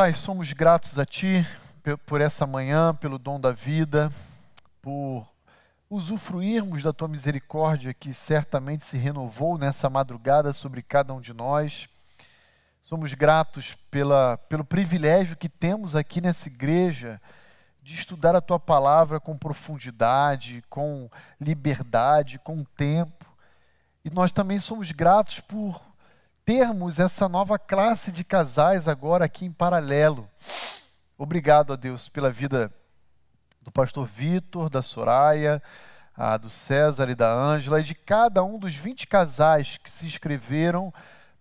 Pai, somos gratos a Ti por essa manhã, pelo dom da vida, por usufruirmos da Tua misericórdia que certamente se renovou nessa madrugada sobre cada um de nós. Somos gratos pela, pelo privilégio que temos aqui nessa igreja de estudar a Tua palavra com profundidade, com liberdade, com tempo. E nós também somos gratos por termos essa nova classe de casais agora aqui em paralelo. Obrigado a Deus pela vida do pastor Vitor, da Soraya, do César e da Ângela e de cada um dos 20 casais que se inscreveram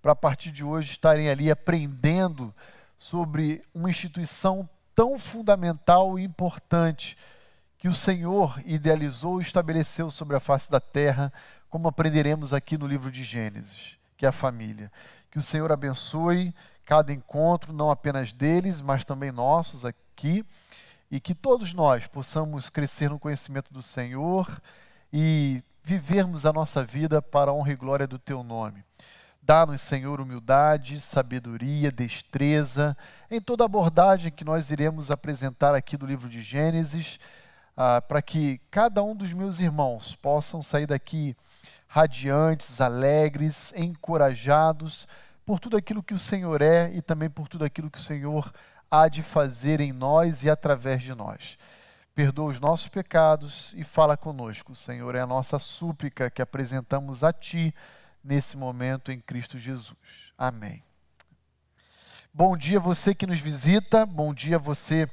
para a partir de hoje estarem ali aprendendo sobre uma instituição tão fundamental e importante que o Senhor idealizou e estabeleceu sobre a face da terra, como aprenderemos aqui no livro de Gênesis que é a família. Que o Senhor abençoe cada encontro, não apenas deles, mas também nossos aqui, e que todos nós possamos crescer no conhecimento do Senhor e vivermos a nossa vida para a honra e glória do teu nome. Dá-nos, Senhor, humildade, sabedoria, destreza em toda abordagem que nós iremos apresentar aqui do livro de Gênesis, ah, para que cada um dos meus irmãos possam sair daqui radiantes, alegres, encorajados por tudo aquilo que o Senhor é e também por tudo aquilo que o Senhor há de fazer em nós e através de nós. Perdoa os nossos pecados e fala conosco. Senhor é a nossa súplica que apresentamos a Ti nesse momento em Cristo Jesus. Amém. Bom dia você que nos visita, bom dia você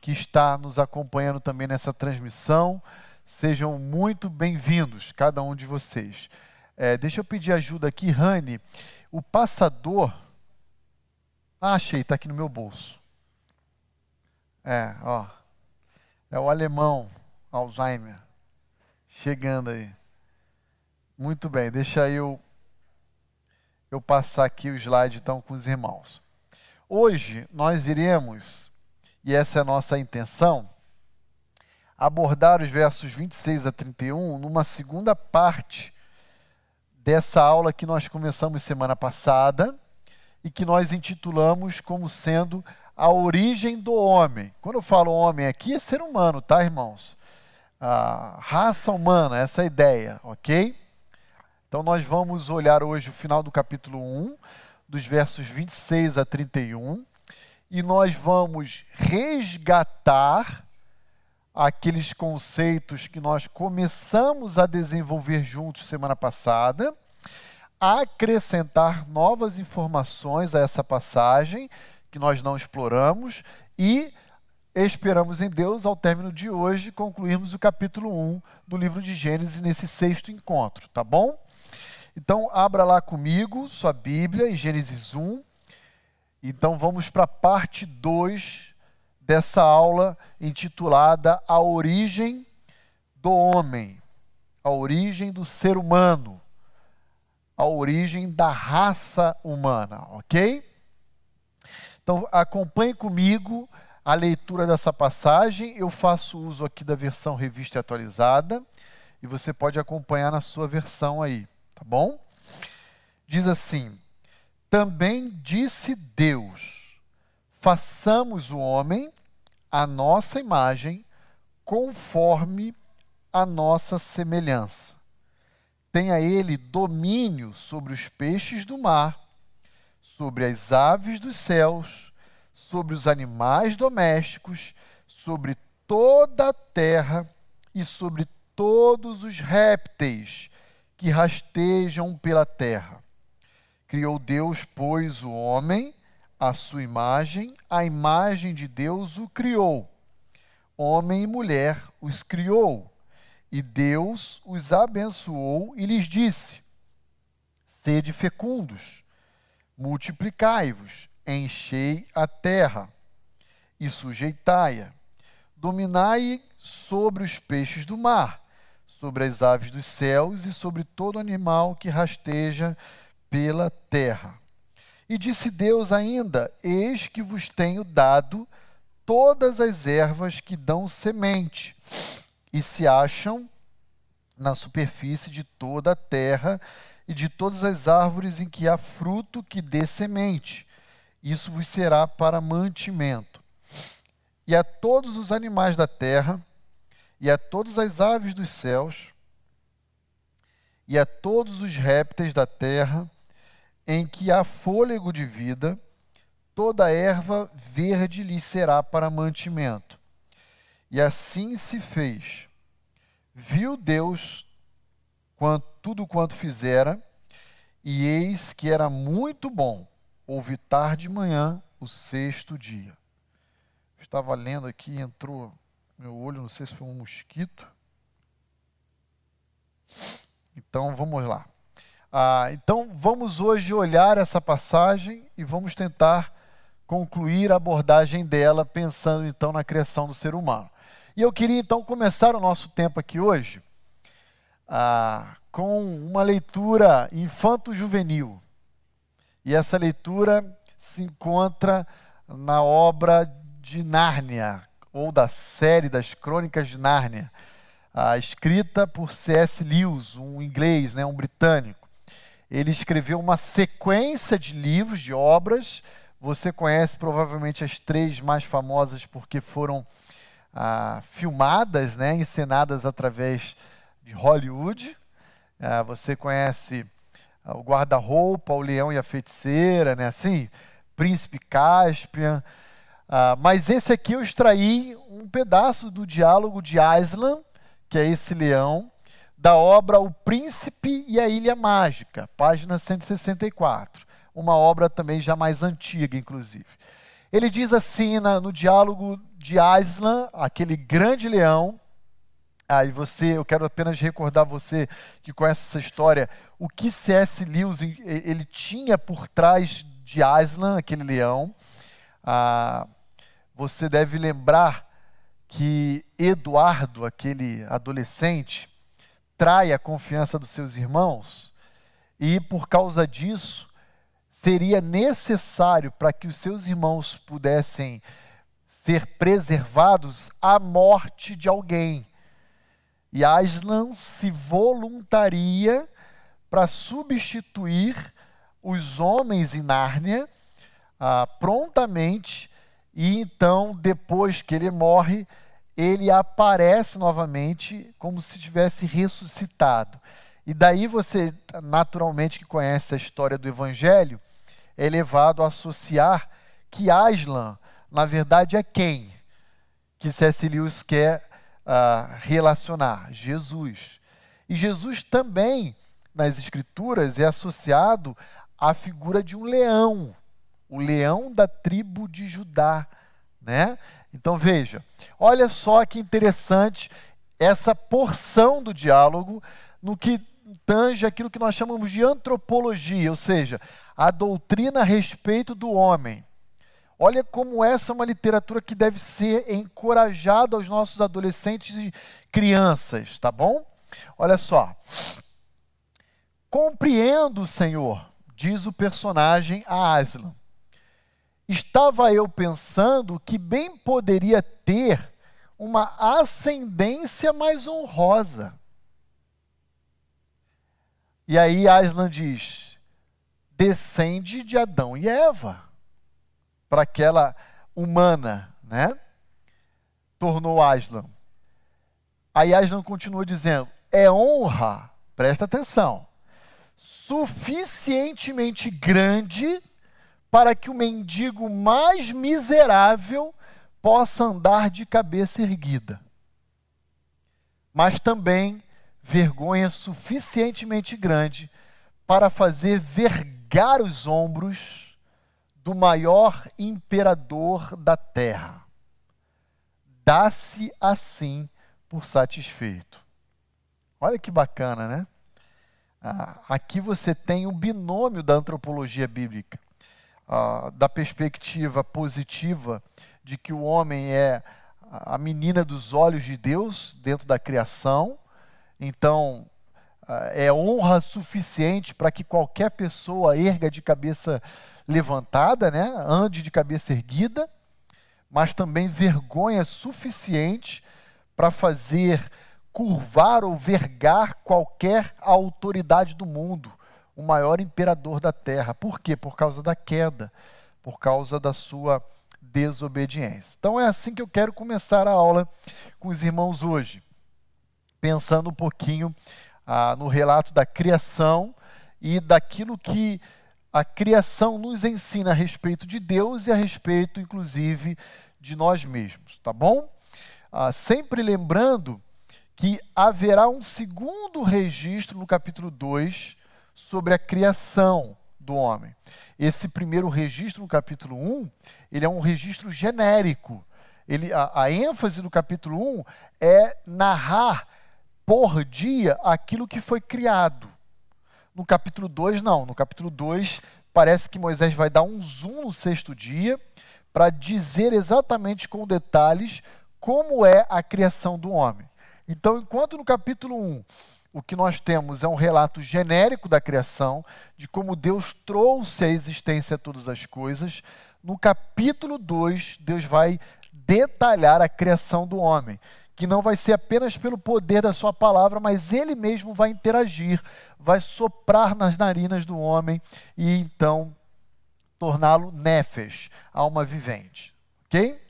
que está nos acompanhando também nessa transmissão. Sejam muito bem-vindos, cada um de vocês. É, deixa eu pedir ajuda aqui, Rani. O passador. Ah, achei, está aqui no meu bolso. É, ó. É o alemão, Alzheimer. Chegando aí. Muito bem, deixa eu, eu passar aqui o slide então com os irmãos. Hoje nós iremos, e essa é a nossa intenção, abordar os versos 26 a 31 numa segunda parte dessa aula que nós começamos semana passada e que nós intitulamos como sendo a origem do homem. Quando eu falo homem aqui, é ser humano, tá, irmãos? A raça humana, essa é ideia, ok? Então nós vamos olhar hoje o final do capítulo 1, dos versos 26 a 31, e nós vamos resgatar aqueles conceitos que nós começamos a desenvolver juntos semana passada, acrescentar novas informações a essa passagem que nós não exploramos e esperamos em Deus, ao término de hoje, concluirmos o capítulo 1 do livro de Gênesis nesse sexto encontro, tá bom? Então, abra lá comigo sua Bíblia em Gênesis 1. Então, vamos para a parte 2 dessa aula intitulada A Origem do Homem, a origem do ser humano, a origem da raça humana, ok? Então acompanhe comigo a leitura dessa passagem. Eu faço uso aqui da versão revista atualizada e você pode acompanhar na sua versão aí, tá bom? Diz assim: Também disse Deus: façamos o homem a nossa imagem, conforme a nossa semelhança. Tenha ele domínio sobre os peixes do mar, sobre as aves dos céus, sobre os animais domésticos, sobre toda a terra e sobre todos os répteis que rastejam pela terra. Criou Deus, pois, o homem a sua imagem, a imagem de Deus o criou. Homem e mulher os criou. E Deus os abençoou e lhes disse: Sede fecundos, multiplicai-vos, enchei a terra e sujeitai-a. Dominai sobre os peixes do mar, sobre as aves dos céus e sobre todo animal que rasteja pela terra. E disse Deus ainda: Eis que vos tenho dado todas as ervas que dão semente e se acham na superfície de toda a terra e de todas as árvores em que há fruto que dê semente, isso vos será para mantimento. E a todos os animais da terra, e a todas as aves dos céus, e a todos os répteis da terra, em que há fôlego de vida, toda erva verde lhe será para mantimento. E assim se fez. Viu Deus quanto, tudo quanto fizera, e eis que era muito bom. Houve tarde de manhã, o sexto dia. estava lendo aqui, entrou meu olho, não sei se foi um mosquito. Então vamos lá. Ah, então vamos hoje olhar essa passagem e vamos tentar concluir a abordagem dela, pensando então na criação do ser humano. E eu queria então começar o nosso tempo aqui hoje ah, com uma leitura infanto-juvenil. E essa leitura se encontra na obra de Nárnia, ou da série das Crônicas de Nárnia, ah, escrita por C.S. Lewis, um inglês, né, um britânico. Ele escreveu uma sequência de livros, de obras. Você conhece provavelmente as três mais famosas porque foram ah, filmadas, né, encenadas através de Hollywood. Ah, você conhece ah, o Guarda-Roupa, o Leão e a Feiticeira, né, assim, Príncipe Caspian. Ah, mas esse aqui eu extraí um pedaço do diálogo de Aslan, que é esse leão, da obra O Príncipe e a Ilha Mágica, página 164. Uma obra também já mais antiga, inclusive. Ele diz assim na, no diálogo de Aslan, aquele grande leão. Aí ah, você, eu quero apenas recordar você que conhece essa história, o que C.S. Lewis ele tinha por trás de Aslan, aquele leão. Ah, você deve lembrar que Eduardo, aquele adolescente, trai a confiança dos seus irmãos e, por causa disso, seria necessário para que os seus irmãos pudessem ser preservados a morte de alguém. E Aslan se voluntaria para substituir os homens em Nárnia ah, prontamente e então, depois que ele morre, ele aparece novamente como se tivesse ressuscitado. E daí você, naturalmente, que conhece a história do Evangelho, é levado a associar que Aslan, na verdade, é quem? Que C.S. Lewis quer uh, relacionar? Jesus. E Jesus também, nas Escrituras, é associado à figura de um leão o leão da tribo de Judá, né? Então veja, olha só que interessante essa porção do diálogo no que tange aquilo que nós chamamos de antropologia, ou seja, a doutrina a respeito do homem. Olha como essa é uma literatura que deve ser encorajada aos nossos adolescentes e crianças, tá bom? Olha só. Compreendo, Senhor, diz o personagem a Aslan estava eu pensando que bem poderia ter uma ascendência mais honrosa. E aí Aslan diz: descende de Adão e Eva, para aquela humana, né? Tornou Aslan. Aí Aslan continua dizendo: é honra, presta atenção, suficientemente grande para que o mendigo mais miserável possa andar de cabeça erguida. Mas também vergonha suficientemente grande para fazer vergar os ombros do maior imperador da terra. Dá-se assim por satisfeito. Olha que bacana, né? Ah, aqui você tem um binômio da antropologia bíblica ah, da perspectiva positiva de que o homem é a menina dos olhos de Deus dentro da criação, então ah, é honra suficiente para que qualquer pessoa erga de cabeça levantada, né? ande de cabeça erguida, mas também vergonha suficiente para fazer curvar ou vergar qualquer autoridade do mundo o maior imperador da terra. Por quê? Por causa da queda, por causa da sua desobediência. Então é assim que eu quero começar a aula com os irmãos hoje, pensando um pouquinho ah, no relato da criação e daquilo que a criação nos ensina a respeito de Deus e a respeito, inclusive, de nós mesmos, tá bom? Ah, sempre lembrando que haverá um segundo registro no capítulo 2 sobre a criação do homem. Esse primeiro registro no capítulo 1, ele é um registro genérico. Ele, a, a ênfase do capítulo 1 é narrar por dia aquilo que foi criado. No capítulo 2, não. No capítulo 2, parece que Moisés vai dar um zoom no sexto dia para dizer exatamente com detalhes como é a criação do homem. Então, enquanto no capítulo 1 o que nós temos é um relato genérico da criação, de como Deus trouxe à existência todas as coisas, no capítulo 2, Deus vai detalhar a criação do homem, que não vai ser apenas pelo poder da sua palavra, mas ele mesmo vai interagir, vai soprar nas narinas do homem e então torná-lo nefes, alma vivente. Ok?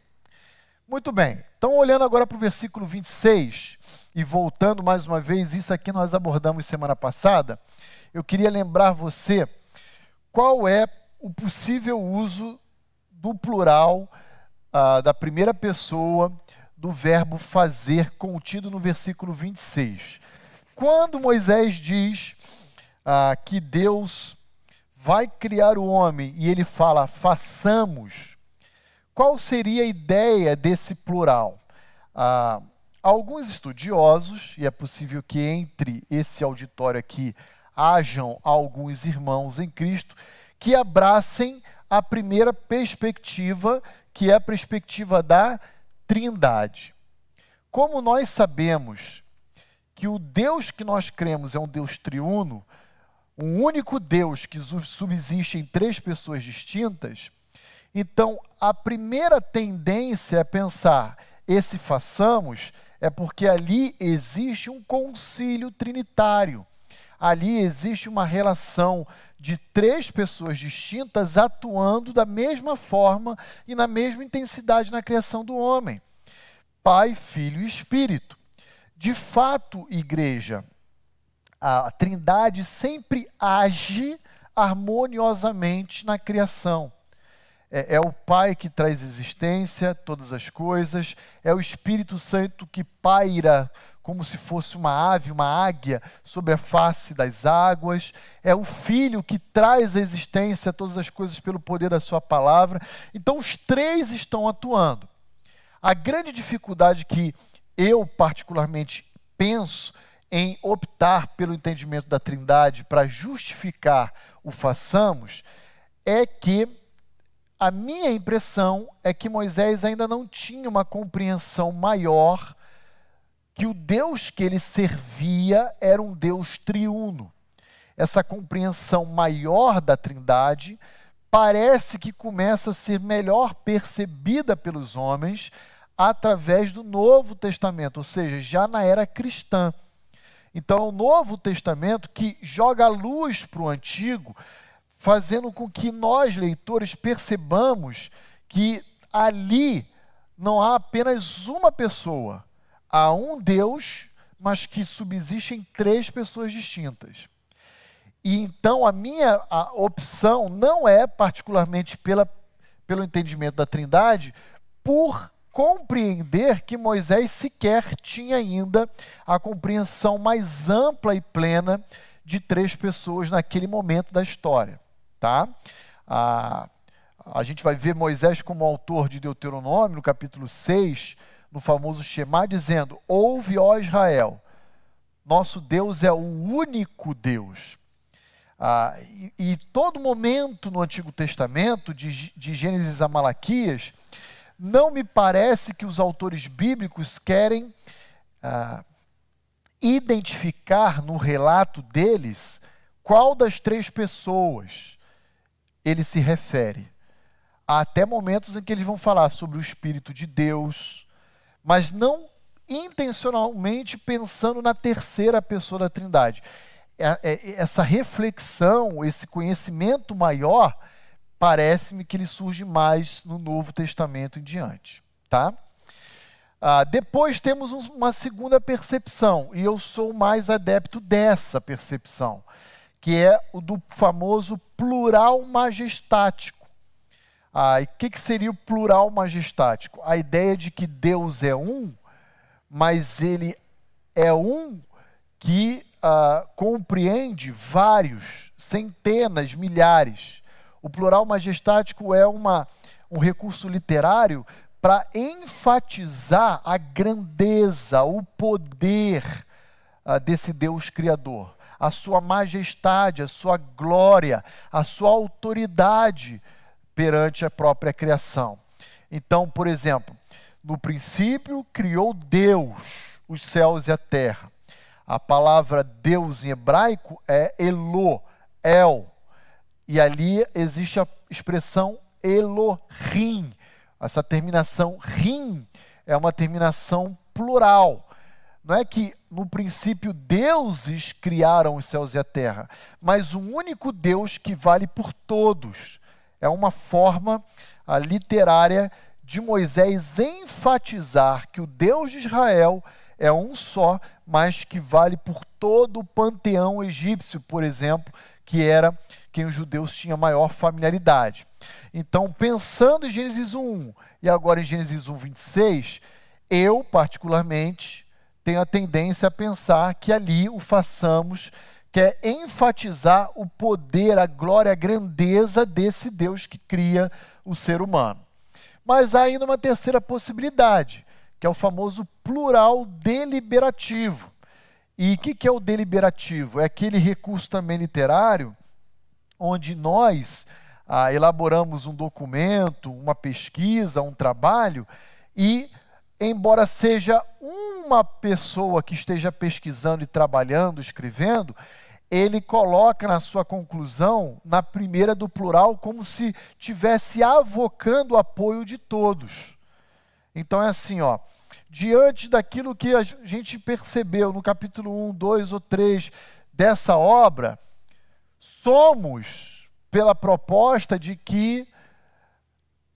Muito bem. Então, olhando agora para o versículo 26 e voltando mais uma vez, isso aqui nós abordamos semana passada, eu queria lembrar você qual é o possível uso do plural ah, da primeira pessoa do verbo fazer contido no versículo 26. Quando Moisés diz ah, que Deus vai criar o homem e ele fala façamos, qual seria a ideia desse plural? Ah, alguns estudiosos, e é possível que entre esse auditório aqui hajam alguns irmãos em Cristo, que abracem a primeira perspectiva, que é a perspectiva da Trindade. Como nós sabemos que o Deus que nós cremos é um Deus triuno, um único Deus que subsiste em três pessoas distintas, então a primeira tendência é pensar esse façamos é porque ali existe um concílio trinitário. Ali existe uma relação de três pessoas distintas atuando da mesma forma e na mesma intensidade na criação do homem: Pai, Filho e Espírito. De fato, igreja, a Trindade sempre age harmoniosamente na criação. É, é, o Pai que traz existência, todas as coisas, é o Espírito Santo que paira como se fosse uma ave, uma águia, sobre a face das águas. É o Filho que traz a existência, todas as coisas, pelo poder da Sua palavra. Então, os três estão atuando. A grande dificuldade que eu, particularmente, penso em optar pelo entendimento da Trindade para justificar o façamos é que a minha impressão é que Moisés ainda não tinha uma compreensão maior que o Deus que ele servia era um Deus triuno. Essa compreensão maior da Trindade parece que começa a ser melhor percebida pelos homens através do Novo Testamento, ou seja, já na era cristã. Então, é o Novo Testamento que joga a luz para o Antigo, fazendo com que nós, leitores, percebamos que ali não há apenas uma pessoa, há um Deus, mas que subsiste em três pessoas distintas. E então a minha a opção não é particularmente pela, pelo entendimento da Trindade, por compreender que Moisés sequer tinha ainda a compreensão mais ampla e plena de três pessoas naquele momento da história, tá? A, a gente vai ver Moisés como autor de Deuteronômio, no capítulo 6, no famoso Shema, dizendo: Ouve, ó Israel, nosso Deus é o único Deus. Ah, e, e, todo momento no Antigo Testamento, de, de Gênesis a Malaquias, não me parece que os autores bíblicos querem ah, identificar no relato deles qual das três pessoas ele se refere. Há até momentos em que eles vão falar sobre o Espírito de Deus, mas não intencionalmente pensando na terceira pessoa da Trindade. É, é, essa reflexão, esse conhecimento maior, parece-me que ele surge mais no Novo Testamento em diante, tá? Ah, depois temos uma segunda percepção, e eu sou mais adepto dessa percepção, que é o do famoso plural majestático. Ah, e o que, que seria o plural majestático? A ideia de que Deus é um, mas ele é um que ah, compreende vários, centenas, milhares. O plural majestático é uma, um recurso literário para enfatizar a grandeza, o poder uh, desse Deus Criador, a sua majestade, a sua glória, a sua autoridade perante a própria criação. Então, por exemplo, no princípio criou Deus os céus e a terra. A palavra Deus em hebraico é Elo, El. E ali existe a expressão Elohim, essa terminação rim é uma terminação plural. Não é que no princípio deuses criaram os céus e a terra, mas um único Deus que vale por todos. É uma forma literária de Moisés enfatizar que o Deus de Israel é um só, mas que vale por todo o panteão egípcio, por exemplo, que era quem os judeus tinham maior familiaridade. Então, pensando em Gênesis 1 e agora em Gênesis 1, 26, eu, particularmente, tenho a tendência a pensar que ali o façamos, quer é enfatizar o poder, a glória, a grandeza desse Deus que cria o ser humano. Mas há ainda uma terceira possibilidade, que é o famoso plural deliberativo. E o que, que é o deliberativo? É aquele recurso também literário onde nós ah, elaboramos um documento, uma pesquisa, um trabalho, e, embora seja uma pessoa que esteja pesquisando e trabalhando, escrevendo, ele coloca na sua conclusão, na primeira do plural, como se tivesse avocando o apoio de todos. Então é assim, ó, diante daquilo que a gente percebeu no capítulo 1, 2 ou 3 dessa obra, somos pela proposta de que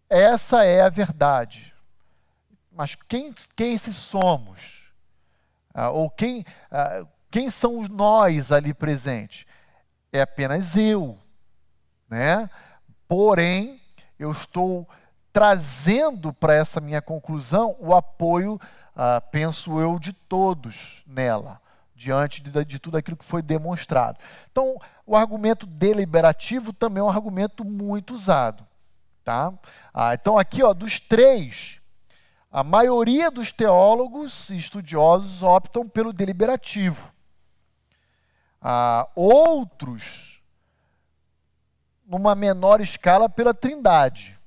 essa é a verdade. Mas quem, quem se somos? Ah, ou quem, ah, quem são os nós ali presentes? É apenas eu. Né? Porém, eu estou trazendo para essa minha conclusão o apoio, ah, penso eu, de todos nela diante de, de, tudo aquilo que foi demonstrado. Então, o argumento deliberativo também é um argumento muito usado. Tá? Ah, então, aqui, ó, dos três, a maioria dos teólogos e estudiosos optam pelo deliberativo. Ah, outros, numa menor escala, pela trindade.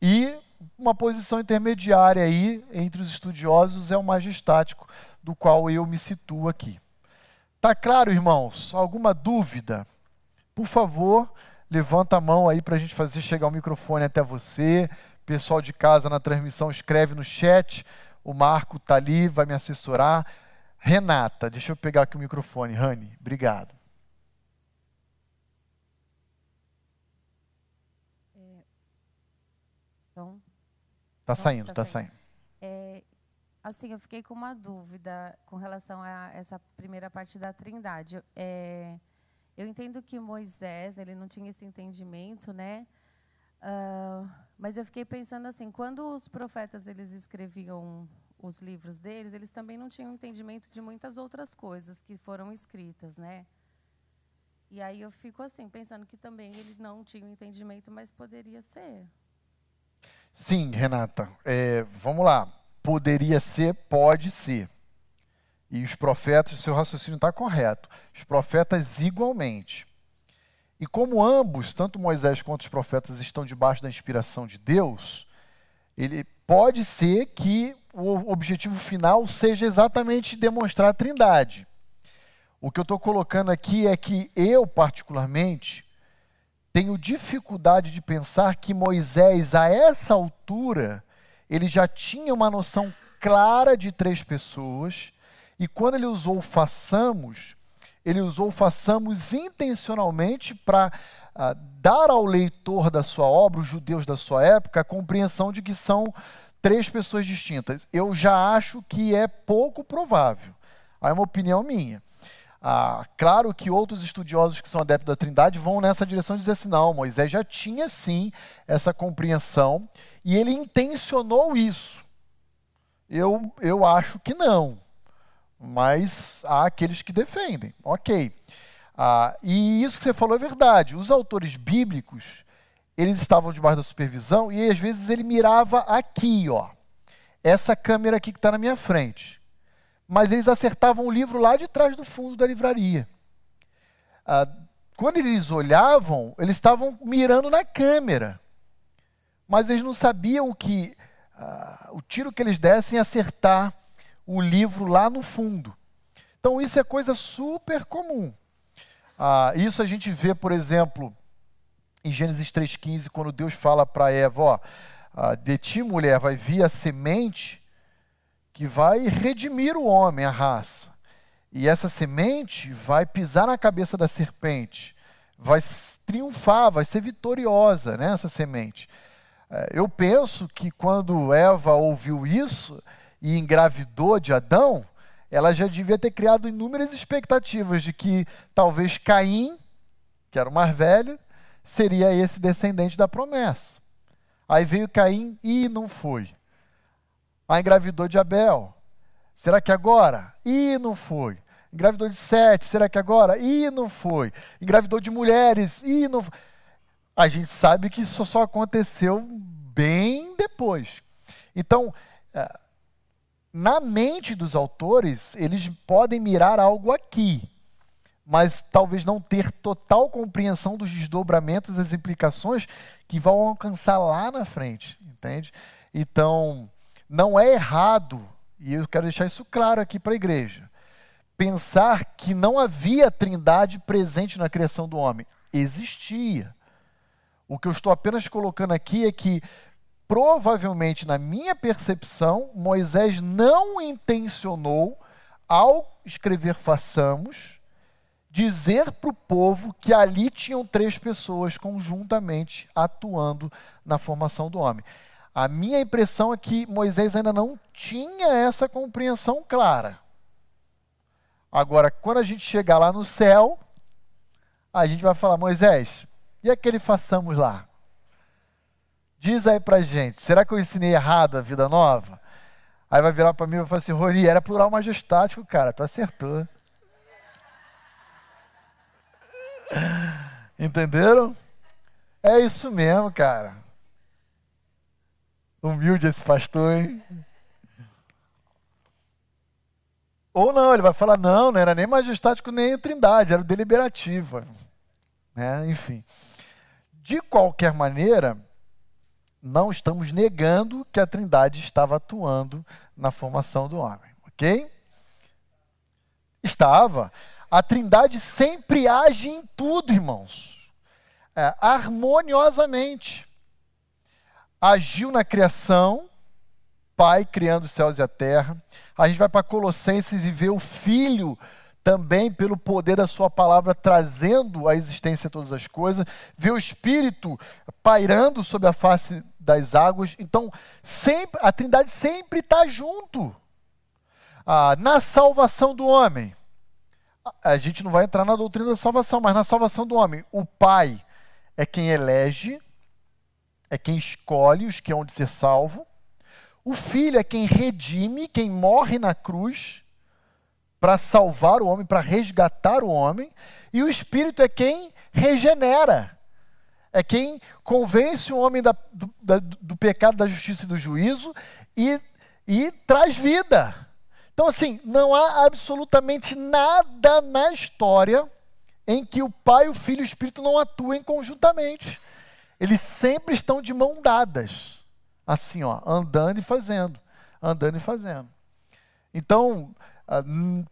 E uma posição intermediária aí entre os estudiosos é o majestático, do qual eu me situo aqui. Tá claro, irmãos? Alguma dúvida? Por favor, levanta a mão aí para a gente fazer chegar o microfone até você. Pessoal de casa na transmissão, escreve no chat. O Marco está ali, vai me assessorar. Renata, deixa eu pegar aqui o microfone. Rani, obrigado. É... Tá saindo, tá, tá saindo. saindo. É, Assim, eu fiquei com uma dúvida com relação a essa primeira parte da Trindade. É, eu entendo que Moisés ele não tinha esse entendimento, né? Uh, mas eu fiquei pensando assim, quando os profetas eles escreviam os livros deles, eles também não tinham entendimento de muitas outras coisas que foram escritas, né? E aí eu fico assim pensando que também ele não tinha entendimento, mas poderia ser. Sim, Renata. É, vamos lá Poderia ser, pode ser. E os profetas, seu raciocínio está correto. Os profetas igualmente. E como ambos, tanto Moisés quanto os profetas, estão debaixo da inspiração de Deus, ele pode ser que o objetivo final seja exatamente demonstrar a trindade. O que eu estou colocando aqui é que eu, particularmente, tenho dificuldade de pensar que Moisés, a essa altura, ele já tinha uma noção clara de três pessoas, e quando ele usou façamos, ele usou façamos intencionalmente para uh, dar ao leitor da sua obra, os judeus da sua época, a compreensão de que são três pessoas distintas. Eu já acho que é pouco provável. Aí é uma opinião minha. Ah, claro que outros estudiosos que são adeptos da Trindade vão nessa direção dizer assim: não, Moisés já tinha sim essa compreensão e ele intencionou isso. Eu, eu acho que não, mas há aqueles que defendem. Ok. Ah, e isso que você falou é verdade. Os autores bíblicos, eles estavam debaixo da supervisão e às vezes ele mirava aqui, ó. Essa câmera aqui que está na minha frente mas eles acertavam o livro lá de trás do fundo da livraria. Ah, quando eles olhavam, eles estavam mirando na câmera, mas eles não sabiam que ah, o tiro que eles dessem ia acertar o livro lá no fundo. Então, isso é coisa super comum. Ah, isso a gente vê, por exemplo, em Gênesis 3,15, quando Deus fala para Eva: ó, ah, de ti, mulher, vai vir a semente que vai redimir o homem, a raça. E essa semente vai pisar na cabeça da serpente, vai triunfar, vai ser vitoriosa, né, essa semente. É, eu penso que quando Eva ouviu isso e engravidou de Adão, ela já devia ter criado inúmeras expectativas de que talvez Caim, que era o mais velho, seria esse descendente da promessa. Aí veio Caim e não foi. Ah, engravidou de Abel. Será que agora? Ih, não foi. Engravidou de Sete. Será que agora? Ih, não foi. Engravidou de mulheres. Ih, não foi. A gente sabe que isso só aconteceu bem depois. Então, eh, na mente dos autores, eles podem mirar algo aqui, mas talvez não ter total compreensão dos desdobramentos, das implicações que vão alcançar lá na frente, entende? Então, não é errado, e eu quero deixar isso claro aqui para a igreja, pensar que não havia trindade presente na criação do homem. Existia. O que eu estou apenas colocando aqui é que, provavelmente, na minha percepção, Moisés não intencionou, ao escrever façamos, dizer para o povo que ali tinham três pessoas conjuntamente atuando na formação do homem. A minha impressão é que Moisés ainda não tinha essa compreensão clara. Agora, quando a gente chegar lá no céu, a gente vai falar: Moisés, e aquele façamos lá? Diz aí pra gente, será que eu ensinei errado a vida nova? Aí vai virar para mim e vai falar assim: Rony, era plural majestático, cara, tu acertou. Entenderam? É isso mesmo, cara. Humilde esse pastor, hein? Ou não, ele vai falar, não, não era nem majestático nem trindade, era o deliberativo. Né? Enfim. De qualquer maneira, não estamos negando que a trindade estava atuando na formação do homem, ok? Estava. A trindade sempre age em tudo, irmãos. É, harmoniosamente agiu na criação, Pai criando os céus e a terra. A gente vai para Colossenses e vê o Filho também, pelo poder da Sua palavra, trazendo à existência todas as coisas. Vê o Espírito pairando sobre a face das águas. Então, sempre, a Trindade sempre está junto. Ah, na salvação do homem, a gente não vai entrar na doutrina da salvação, mas na salvação do homem, o Pai é quem elege, é quem escolhe os que hão de ser salvo. O Filho é quem redime, quem morre na cruz para salvar o homem, para resgatar o homem. E o Espírito é quem regenera, é quem convence o homem da, do, da, do pecado, da justiça e do juízo e, e traz vida. Então, assim, não há absolutamente nada na história em que o Pai, o Filho e o Espírito não atuem conjuntamente eles sempre estão de mão dadas, assim, ó, andando e fazendo, andando e fazendo. Então, ah,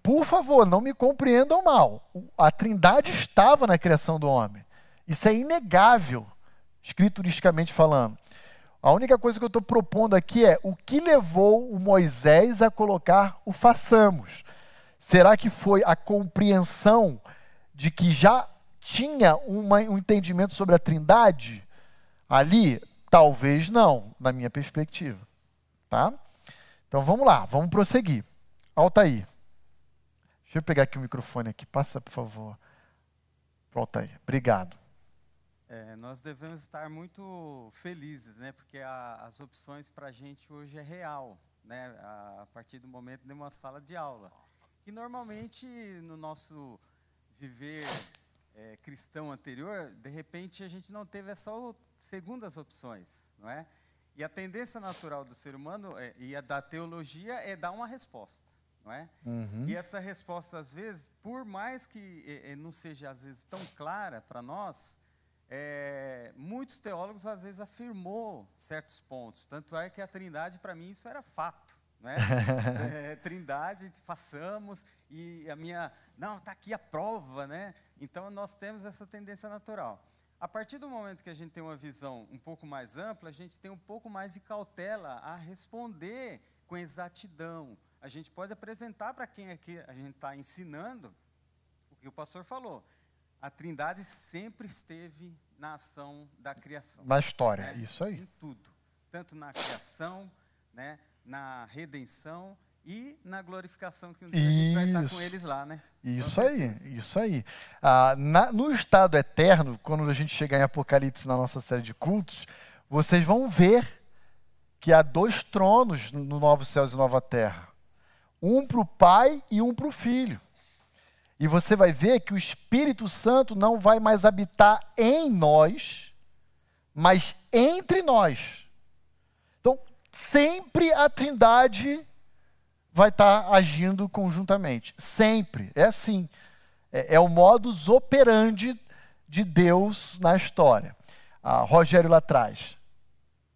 por favor, não me compreendam mal. A Trindade estava na criação do homem. Isso é inegável, escrituristicamente falando. A única coisa que eu estou propondo aqui é o que levou o Moisés a colocar o façamos. Será que foi a compreensão de que já tinha uma, um entendimento sobre a Trindade ali? Talvez não, na minha perspectiva. Tá? Então vamos lá, vamos prosseguir. Altair. Deixa eu pegar aqui o microfone aqui. Passa, por favor. Pro Altair. Obrigado. É, nós devemos estar muito felizes, né? Porque a, as opções para a gente hoje é real, né? A, a, partir do momento de uma sala de aula. Que normalmente no nosso viver é, cristão anterior, de repente a gente não teve essa segundas opções, não é? E a tendência natural do ser humano é, e a da teologia é dar uma resposta, não é? Uhum. E essa resposta às vezes, por mais que é, é não seja às vezes tão clara para nós, é, muitos teólogos às vezes afirmou certos pontos. Tanto é que a Trindade para mim isso era fato. Né? é, trindade, façamos, e a minha, não, está aqui a prova, né? Então nós temos essa tendência natural. A partir do momento que a gente tem uma visão um pouco mais ampla, a gente tem um pouco mais de cautela a responder com exatidão. A gente pode apresentar para quem aqui a gente está ensinando o que o pastor falou. A Trindade sempre esteve na ação da criação. Na história, né? isso aí. Em tudo. Tanto na criação, né? na redenção e na glorificação que um dia a gente vai estar com eles lá, né? Isso aí, isso aí. Ah, na, no estado eterno, quando a gente chegar em Apocalipse na nossa série de cultos, vocês vão ver que há dois tronos no Novo Céus e Nova Terra. Um para o Pai e um para o Filho. E você vai ver que o Espírito Santo não vai mais habitar em nós, mas entre nós. Então, sempre a Trindade vai estar tá agindo conjuntamente. Sempre. É assim. É, é o modus operandi de Deus na história. Ah, Rogério lá atrás.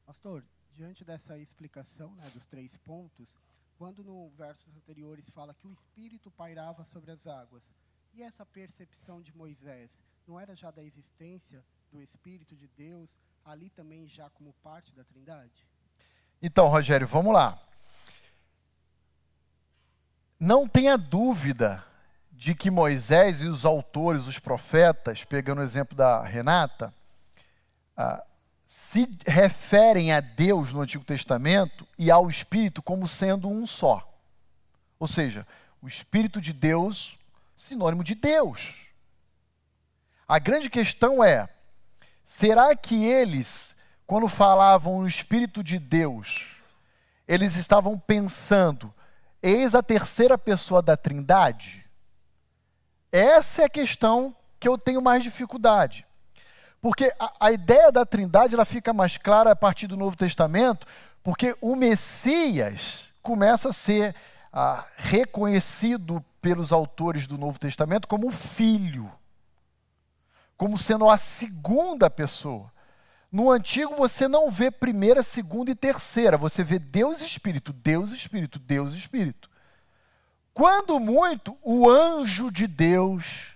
Pastor, diante dessa explicação né, dos três pontos, quando no versos anteriores fala que o Espírito pairava sobre as águas, e essa percepção de Moisés não era já da existência do Espírito de Deus ali também já como parte da Trindade? Então, Rogério, vamos lá. Não tenha dúvida de que Moisés e os autores, os profetas, pegando o exemplo da Renata, ah, se referem a Deus no Antigo Testamento e ao Espírito como sendo um só. Ou seja, o Espírito de Deus, sinônimo de Deus. A grande questão é: será que eles, quando falavam no Espírito de Deus, eles estavam pensando Eis a terceira pessoa da Trindade? Essa é a questão que eu tenho mais dificuldade. Porque a, a, ideia da Trindade ela fica mais clara a partir do Novo Testamento, porque o Messias começa a ser ah, reconhecido pelos autores do Novo Testamento como filho, como sendo a segunda pessoa. No antigo você não vê primeira, segunda e terceira, você vê Deus Espírito, Deus Espírito, Deus Espírito. Quando muito, o anjo de Deus,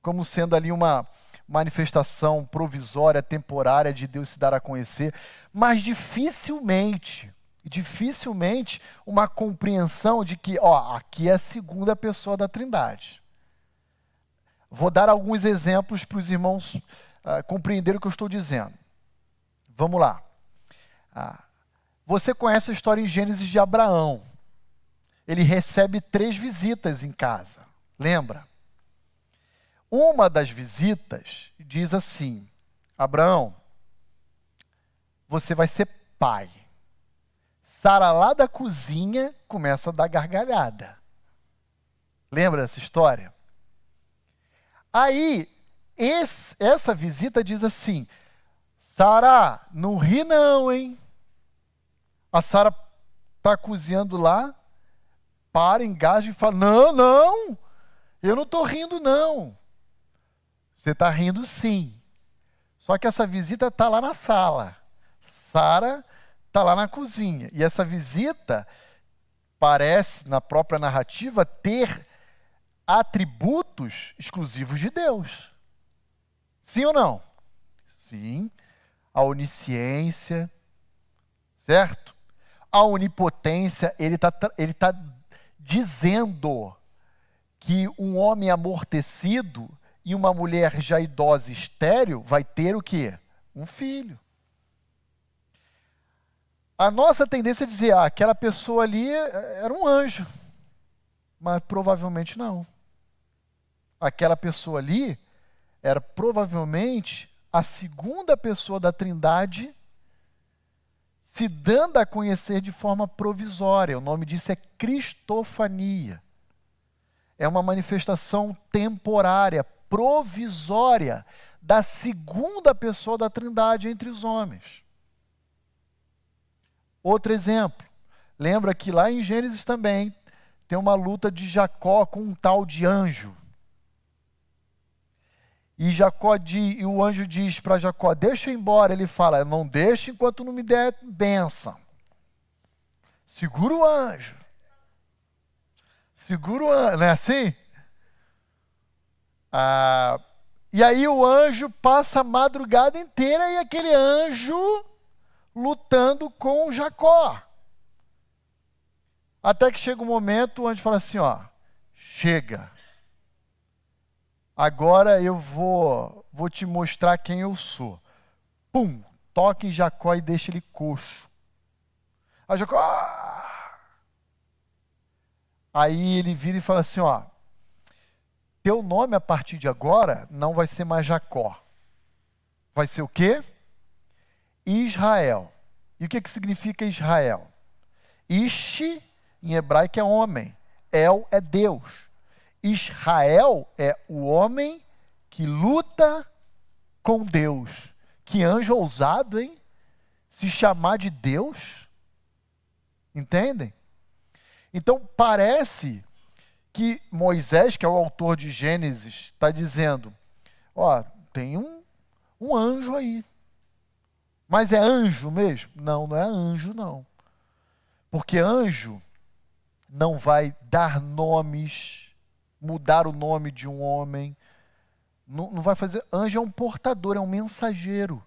como sendo ali uma manifestação provisória, temporária de Deus se dar a conhecer, mas dificilmente, dificilmente uma compreensão de que, ó, aqui é a segunda pessoa da Trindade. Vou dar alguns exemplos para os irmãos uh, compreenderem o que eu estou dizendo. Vamos lá. Ah, você conhece a história em Gênesis de Abraão. Ele recebe três visitas em casa. Lembra? Uma das visitas diz assim: Abraão, você vai ser pai. Sara lá da cozinha começa a dar gargalhada. Lembra dessa história? Aí, esse, essa visita diz assim: Sara, não ri não, hein? A Sara tá cozinhando lá, para, engaja e fala: Não, não, eu não estou rindo, não. Você está rindo sim. Só que essa visita está lá na sala. Sara está lá na cozinha. E essa visita parece, na própria narrativa, ter atributos exclusivos de Deus. Sim ou não? Sim a onisciência, certo? A onipotência, ele está ele tá dizendo que um homem amortecido e uma mulher já idosa estéril vai ter o quê? Um filho. A nossa tendência é dizer, ah, aquela pessoa ali eh, era um anjo. Mas provavelmente não. Aquela pessoa ali era provavelmente a segunda pessoa da Trindade se dando a conhecer de forma provisória. O nome disso é cristofania. É uma manifestação temporária, provisória da segunda pessoa da Trindade entre os homens. Outro exemplo. Lembra que lá em Gênesis também tem uma luta de Jacó com um tal de anjo. E Jacó diz, e o anjo diz para Jacó: Deixa embora. Ele fala: Não deixa enquanto não me der bênção. Segura o anjo. Segura o anjo. Não é assim? Ah, e aí o anjo passa a madrugada inteira e aquele anjo lutando com Jacó. Até que chega um momento, o anjo fala assim: Ó, chega agora eu vou, vou te mostrar quem eu sou. Pum, toca em Jacó e deixa ele coxo. Aí Jacó. Ah! Aí ele vira e fala assim: ó, teu nome a partir de agora não vai ser mais Jacó. Vai ser o quê? Israel. E o que, que significa Israel? Ish, em hebraico, é homem. El é Deus. Israel é o homem que luta com Deus. Que anjo ousado, hein? Se chamar de Deus. Entendem? Então parece que Moisés, que é o autor de Gênesis, está dizendo: ó, tem um, um anjo aí. Mas é anjo mesmo? Não, não é anjo, não. Porque anjo não vai dar nomes mudar o nome de um homem. Não, não vai fazer. Anjo é um portador, é um mensageiro.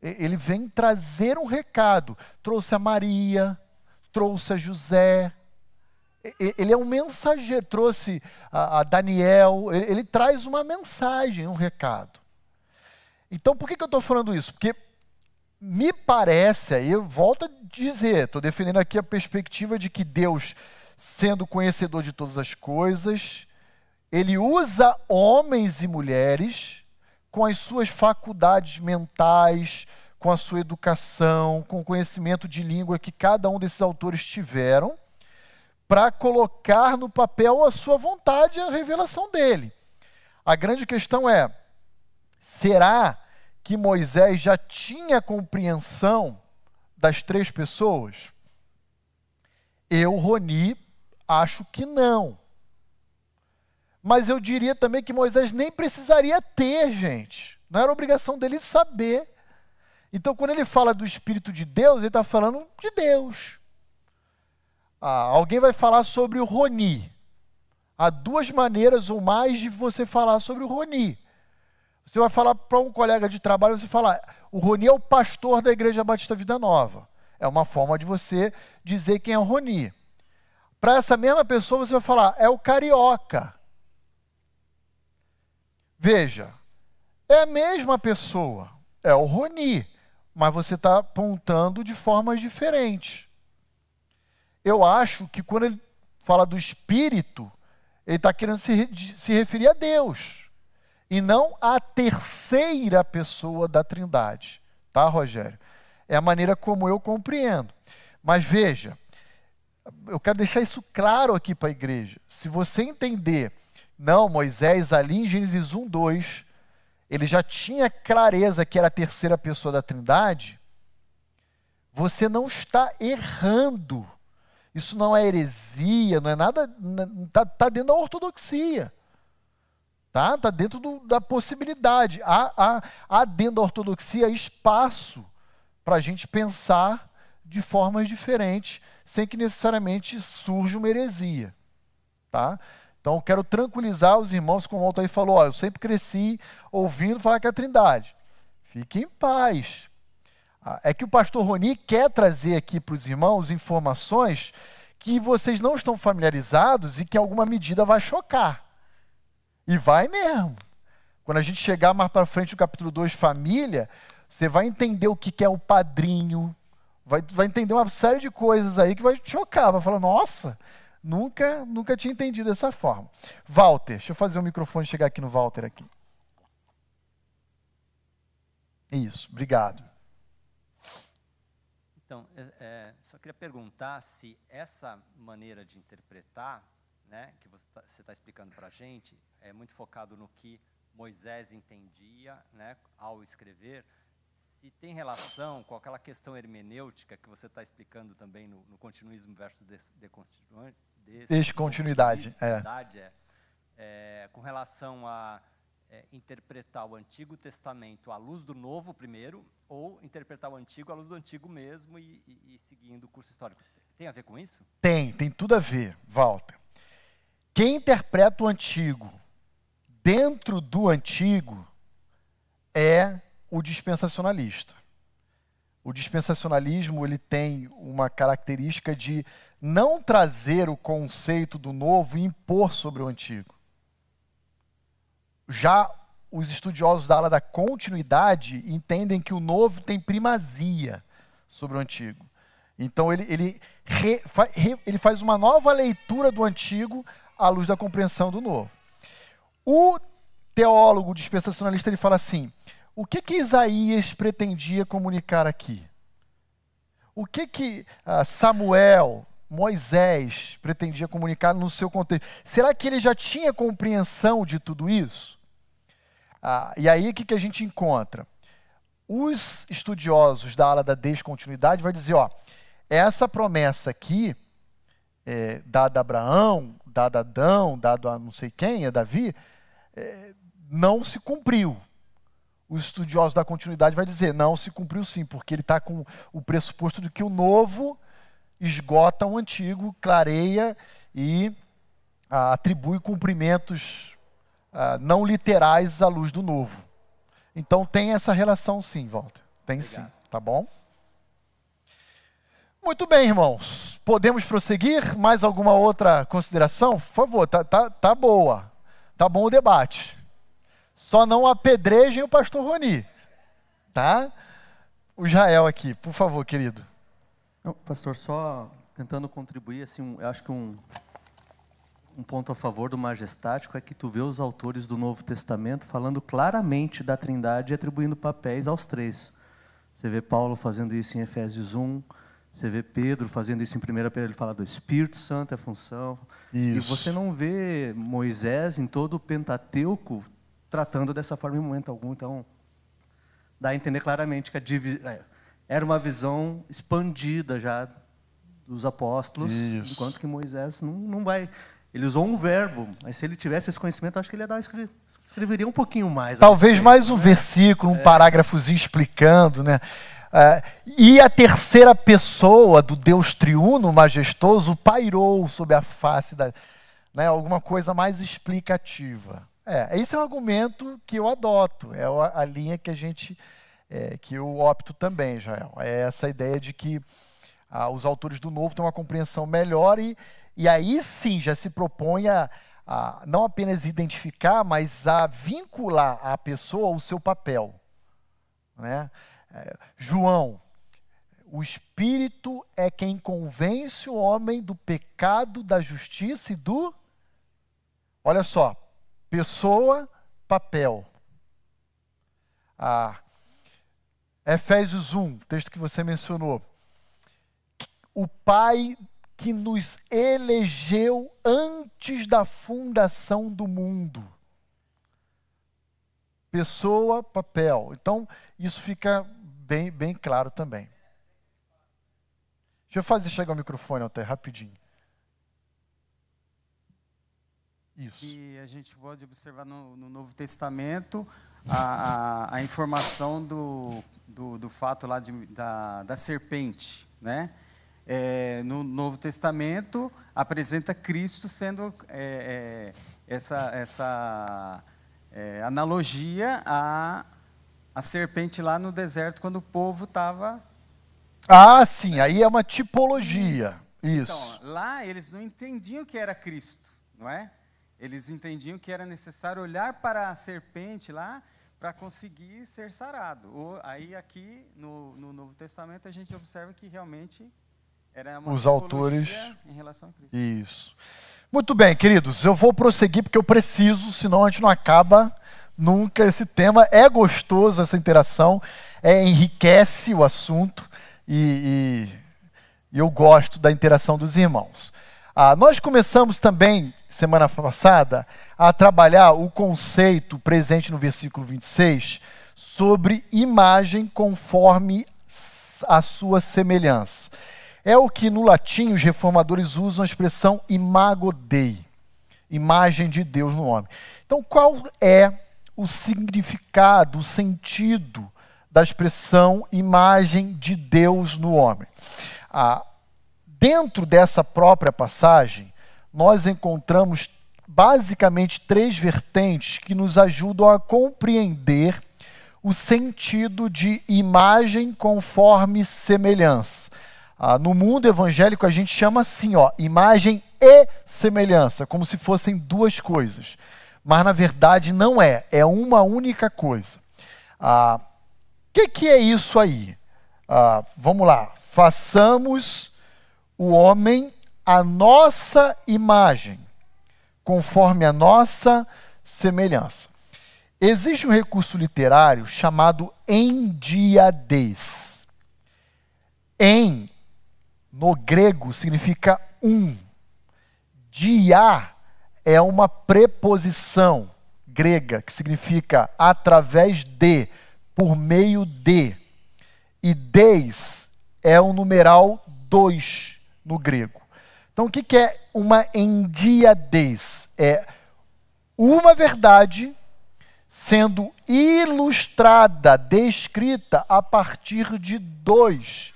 Ele vem trazer um recado. Trouxe a Maria, trouxe a José. Ele é um mensageiro. Trouxe a, Daniel. Ele, ele, traz uma mensagem, um recado. Então, por que, que eu estou falando isso? Porque me parece, aí eu volto a dizer, estou defendendo aqui a perspectiva de que Deus sendo conhecedor de todas as coisas, ele usa homens e mulheres com as suas faculdades mentais, com a sua educação, com o conhecimento de língua que cada um desses autores tiveram, para colocar no papel a sua vontade a revelação dele. A grande questão é: será que Moisés já tinha compreensão das três pessoas? Eu, Roni, Acho que não. Mas eu diria também que Moisés nem precisaria ter, gente. Não era obrigação dele saber. Então, quando ele fala do Espírito de Deus, ele está falando de Deus. Ah, alguém vai falar sobre o Roni. Há duas maneiras ou mais de você falar sobre o Roni. Você vai falar para um colega de trabalho, você fala, o Roni é o pastor da Igreja Batista Vida Nova. É uma forma de você dizer quem é o Roni. Para essa mesma pessoa você vai falar, é o carioca. Veja, é a mesma pessoa, é o Roni, mas você está apontando de formas diferentes. Eu acho que quando ele fala do Espírito, ele está querendo se, se referir a Deus, e não à terceira pessoa da Trindade. Tá, Rogério? É a maneira como eu compreendo. Mas veja, eu quero deixar isso claro aqui para a igreja. Se você entender, não, Moisés ali em Gênesis 1, 2, ele já tinha clareza que era a terceira pessoa da Trindade, você não está errando. Isso não é heresia, não é nada, está tá dentro da ortodoxia. Tá? Está dentro do, da possibilidade. Há, há, há dentro da ortodoxia espaço para a gente pensar de formas diferentes sem que necessariamente surja uma heresia. Tá? Então, quero tranquilizar os irmãos, como o Altair falou, ó, eu sempre cresci ouvindo falar que é a trindade. Fique em paz. Ah, é que o pastor Roni quer trazer aqui para os irmãos informações que vocês não estão familiarizados e que em alguma medida vai chocar. E vai mesmo. Quando a gente chegar mais para frente no capítulo 2, família, você vai entender o que é o padrinho, vai, vai entender uma série de coisas aí que vai te chocar, vai falar, nossa, nunca, nunca tinha entendido dessa forma. Walter, deixa eu fazer o microfone chegar aqui no Walter aqui. Isso, obrigado. Então, é, é, só queria perguntar se essa maneira de interpretar, né, que você está tá explicando para a gente, é muito focado no que Moisés entendia né, ao escrever, se tem relação com aquela questão hermenêutica que você está explicando também no, no continuismo versus descontinuidade. É. É, é, com relação a é, interpretar o Antigo Testamento à luz do Novo primeiro, ou interpretar o Antigo à luz do Antigo mesmo e, e, e seguindo o curso histórico. Tem a ver com isso? Tem, tem tudo a ver, Walter. Quem interpreta o Antigo dentro do antigo é o dispensacionalista. O dispensacionalismo ele tem uma característica de não trazer o conceito do novo e impor sobre o antigo. Já os estudiosos da ala da continuidade entendem que o novo tem primazia sobre o antigo. Então ele, ele, re, ele faz uma nova leitura do antigo à luz da compreensão do novo. O teólogo dispensacionalista ele fala assim: o que que Isaías pretendia comunicar aqui? O que que uh, Samuel, Moisés pretendia comunicar no seu contexto? Será que ele já tinha compreensão de tudo isso? Ah, e aí o que, que a gente encontra? Os estudiosos da ala da descontinuidade vai dizer, ó, essa promessa aqui, é, dada a Abraão, dada a Adão, dada a não sei quem, a Davi, é, não se cumpriu. Os estudiosos da continuidade vai dizer, não se cumpriu sim, porque ele está com o pressuposto de que o novo esgota o antigo, clareia e ah, atribui cumprimentos ah, não literais à luz do novo. Então tem essa relação sim, Walter. Tem Obrigado. sim, tá bom? Muito bem, irmãos. Podemos prosseguir? Mais alguma outra consideração? Por favor, tá, tá, tá boa. Tá bom o debate. Só não apedrejem o pastor Roni. Tá? O Israel aqui, por favor, querido. Não, pastor, só tentando contribuir, assim, um, eu acho que um, um ponto a favor do majestático é que tu vê os autores do Novo Testamento falando claramente da Trindade e atribuindo papéis aos três. Você vê Paulo fazendo isso em Efésios 1, você vê Pedro fazendo isso em 1 Pedro, ele fala do Espírito Santo, é a função. Isso. E você não vê Moisés em todo o Pentateuco tratando dessa forma em momento algum. Então, dá a entender claramente que a é, era uma visão expandida já dos apóstolos, isso. enquanto que Moisés não, não vai. Ele usou um verbo, mas se ele tivesse esse conhecimento, acho que ele ia dar, escreveria um pouquinho mais. Talvez mais um né? versículo, um é. parágrafozinho explicando, né? Uh, e a terceira pessoa do Deus triuno majestoso pairou sobre a face da. Né, alguma coisa mais explicativa. É, esse é um argumento que eu adoto, é a, a linha que a gente. É, que eu opto também, Jael. É essa ideia de que ah, os autores do Novo têm uma compreensão melhor e, e aí sim já se propõe a, a não apenas identificar, mas a vincular a pessoa ao seu papel. Né? É, João, o Espírito é quem convence o homem do pecado, da justiça e do. Olha só, pessoa, papel. Ah, Efésios 1, texto que você mencionou. O Pai que nos elegeu antes da fundação do mundo. Pessoa, papel. Então, isso fica bem, bem claro também. Deixa eu fazer chegar o microfone até rapidinho. Isso. E a gente pode observar no, no Novo Testamento a, a, a informação do, do, do, fato lá de, da, da serpente, né? É, no Novo Testamento apresenta Cristo sendo é, é, essa, essa é, analogia a a serpente lá no deserto quando o povo estava. Ah, sim, aí é uma tipologia. Isso. Então, lá eles não entendiam que era Cristo, não é? Eles entendiam que era necessário olhar para a serpente lá para conseguir ser sarado. Ou, aí aqui no, no, Novo Testamento a gente observa que realmente Os autores. Isso. Muito bem, queridos, eu vou prosseguir porque eu preciso, senão a gente não acaba nunca esse tema. É gostoso essa interação, é, enriquece o assunto e, e, e eu gosto da interação dos irmãos. Ah, nós começamos também, semana passada, a trabalhar o conceito presente no versículo 26 sobre imagem conforme a sua semelhança. É o que no latim os reformadores usam a expressão imago Dei, imagem de Deus no homem. Então, qual é o significado, o sentido da expressão imagem de Deus no homem? Ah, dentro dessa própria passagem, nós encontramos basicamente três vertentes que nos ajudam a compreender o sentido de imagem conforme semelhança. Ah, no mundo evangélico a gente chama assim, ó, imagem e semelhança, como se fossem duas coisas. Mas na verdade não é, é uma única coisa. O ah, que, que é isso aí? Ah, vamos lá, façamos o homem a nossa imagem, conforme a nossa semelhança. Existe um recurso literário chamado endiadez. Em, no grego, significa um. Dia é uma preposição grega que significa através de, por meio de. E des é o numeral dois no grego. Então, o que é uma endiadez? É uma verdade sendo ilustrada, descrita a partir de dois,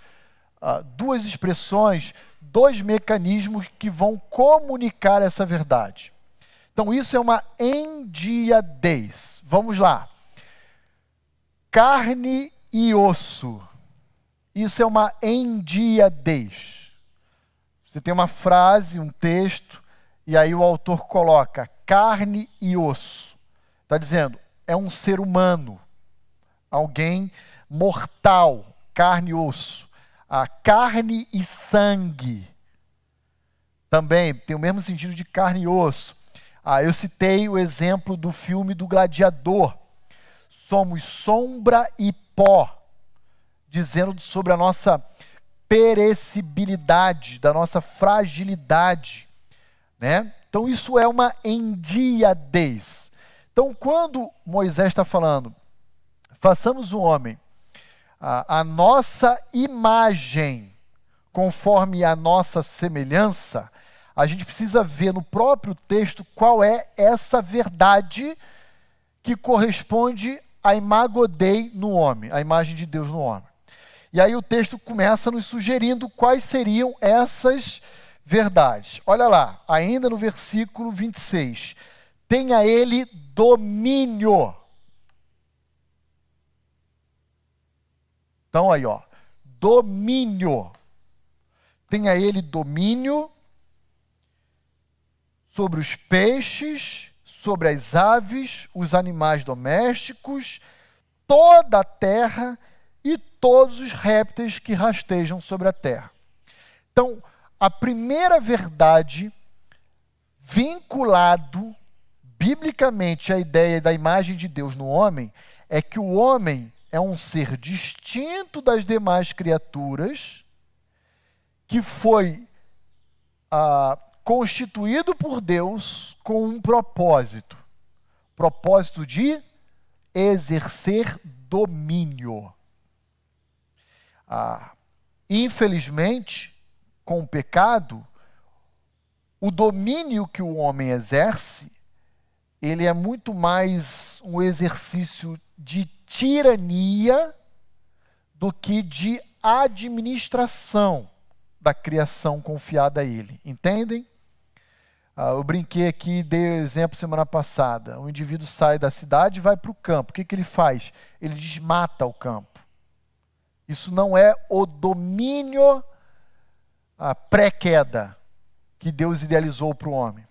uh, duas expressões, dois mecanismos que vão comunicar essa verdade. Então, isso é uma endiadez. Vamos lá. Carne e osso. Isso é uma endiadez. Você tem uma frase, um texto, e aí o autor coloca carne e osso. Está dizendo, é um ser humano, alguém mortal, carne e osso. A carne e sangue também tem o mesmo sentido de carne e osso. Ah, eu citei o exemplo do filme do Gladiador. Somos sombra e pó, dizendo sobre a nossa perecibilidade, da nossa fragilidade, né? Então isso é uma endiadez. Então quando Moisés está falando, façamos o homem a, a nossa imagem conforme a nossa semelhança, a gente precisa ver no próprio texto qual é essa verdade que corresponde à imagodei no homem, a imagem de Deus no homem. E aí o texto começa nos sugerindo quais seriam essas verdades. Olha lá, ainda no versículo 26. Tenha ele domínio. Então aí, ó, domínio. Tenha ele domínio sobre os peixes, sobre as aves, os animais domésticos, toda a terra e todos os répteis que rastejam sobre a terra. Então, a primeira verdade vinculado biblicamente à ideia da imagem de Deus no homem é que o homem é um ser distinto das demais criaturas que foi ah, constituído por Deus com um propósito propósito de exercer domínio. Ah, infelizmente, com o pecado, o domínio que o homem exerce, ele é muito mais um exercício de tirania do que de administração da criação confiada a ele. Entendem? Ah, eu brinquei aqui, dei exemplo semana passada. O indivíduo sai da cidade e vai para o campo. O que, que ele faz? Ele desmata o campo. Isso não é o domínio pré-queda que Deus idealizou para o homem.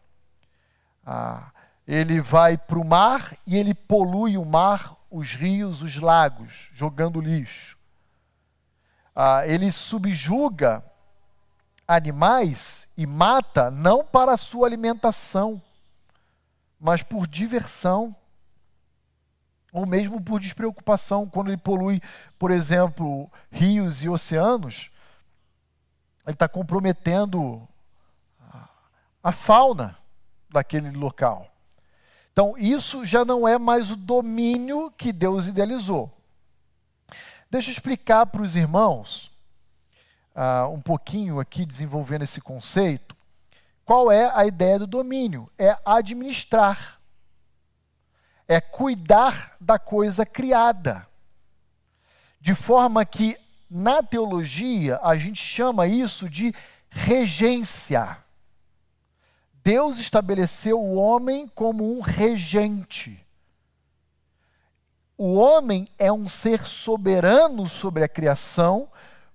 Ah, ele vai para o mar e ele polui o mar, os rios, os lagos, jogando lixo. Ah, ele subjuga animais e mata não para a sua alimentação, mas por diversão ou mesmo por despreocupação, quando ele polui, por exemplo, rios e oceanos, ele está comprometendo a fauna daquele local. Então, isso já não é mais o domínio que Deus idealizou. Deixa eu explicar para os irmãos, uh, um pouquinho aqui, desenvolvendo esse conceito, qual é a ideia do domínio? É administrar é cuidar da coisa criada. De forma que, na teologia, a gente chama isso de regência. Deus estabeleceu o homem como um regente. O homem é um ser soberano sobre a criação,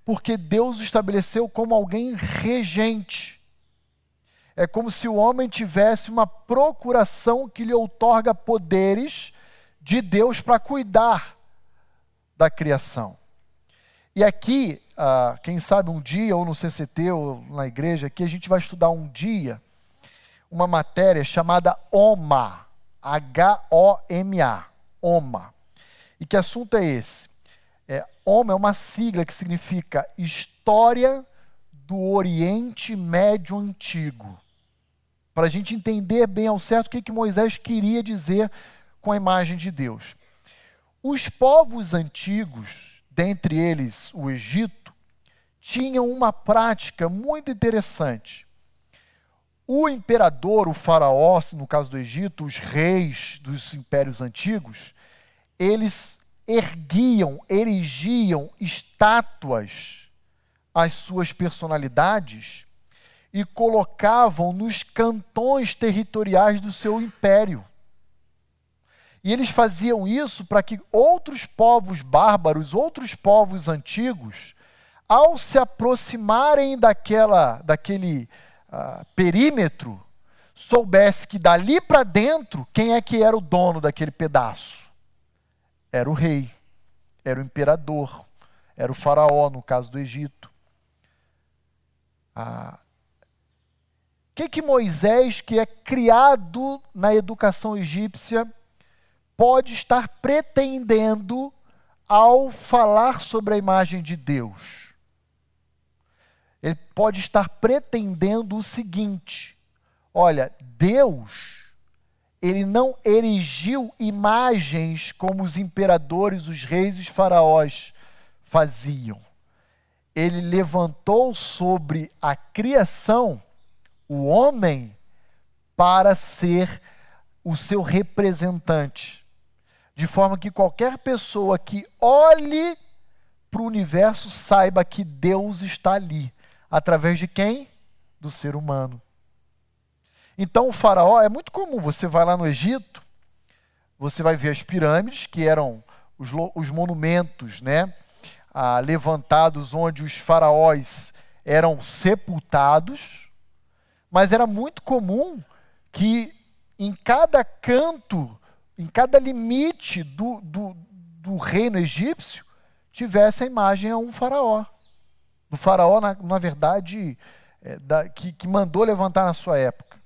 porque Deus o estabeleceu como alguém regente. É como se o homem tivesse uma procuração que lhe outorga poderes de Deus para cuidar da criação. E aqui, ah, quem sabe um dia, ou no CCT, ou na igreja, aqui a gente vai estudar um dia uma matéria chamada OMA, H-O-M-A, OMA. E que assunto é esse? É, OMA é uma sigla que significa História do Oriente Médio Antigo para a gente entender bem ao certo o que, que Moisés queria dizer com a imagem de Deus. Os povos antigos, dentre eles o Egito, tinham uma prática muito interessante. O imperador, o faraó, no caso do Egito, os reis dos impérios antigos, eles erguiam, erigiam estátuas às suas personalidades e colocavam nos cantões territoriais do seu império. E eles faziam isso para que outros povos bárbaros, outros povos antigos, ao se aproximarem daquela, daquele uh, perímetro, soubesse que dali para dentro, quem é que era o dono daquele pedaço? Era o rei, era o imperador, era o faraó, no caso do Egito. Ah, que, que Moisés, que é criado na educação egípcia, pode estar pretendendo ao falar sobre a imagem de Deus? Ele pode estar pretendendo o seguinte: olha, Deus, ele não erigiu imagens como os imperadores, os reis e os faraós faziam. Ele levantou sobre a criação o homem para ser o seu representante. De forma que qualquer pessoa que olhe para o universo saiba que Deus está ali. Através de quem? Do ser humano. Então o faraó é muito comum. Você vai lá no Egito, você vai ver as pirâmides, que eram os, os monumentos né, ah, levantados onde os faraós eram sepultados mas era muito comum que em cada canto, em cada limite do, do, do reino egípcio, tivesse a imagem a um faraó. Do faraó, na, na verdade, é, da, que, que mandou levantar na sua época.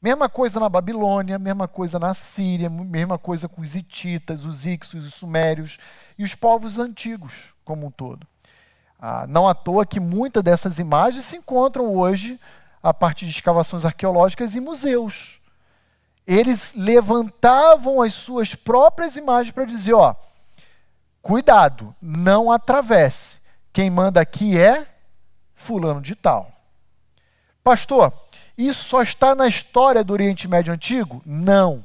Mesma coisa na Babilônia, mesma coisa na Síria, mesma coisa com os hititas, os ixos, os sumérios e os povos antigos como um todo. Ah, não à toa que muitas dessas imagens se encontram hoje a partir de escavações arqueológicas e museus. Eles levantavam as suas próprias imagens para dizer: ó, cuidado, não atravesse. Quem manda aqui é Fulano de Tal. Pastor, isso só está na história do Oriente Médio Antigo? Não.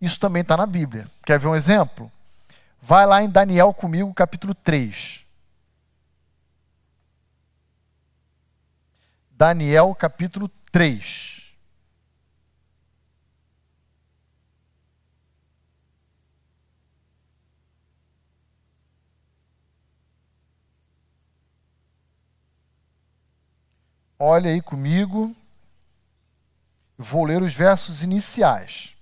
Isso também está na Bíblia. Quer ver um exemplo? Vai lá em Daniel comigo, capítulo 3. Daniel capítulo 3. Olha aí comigo. Vou ler os versos iniciais.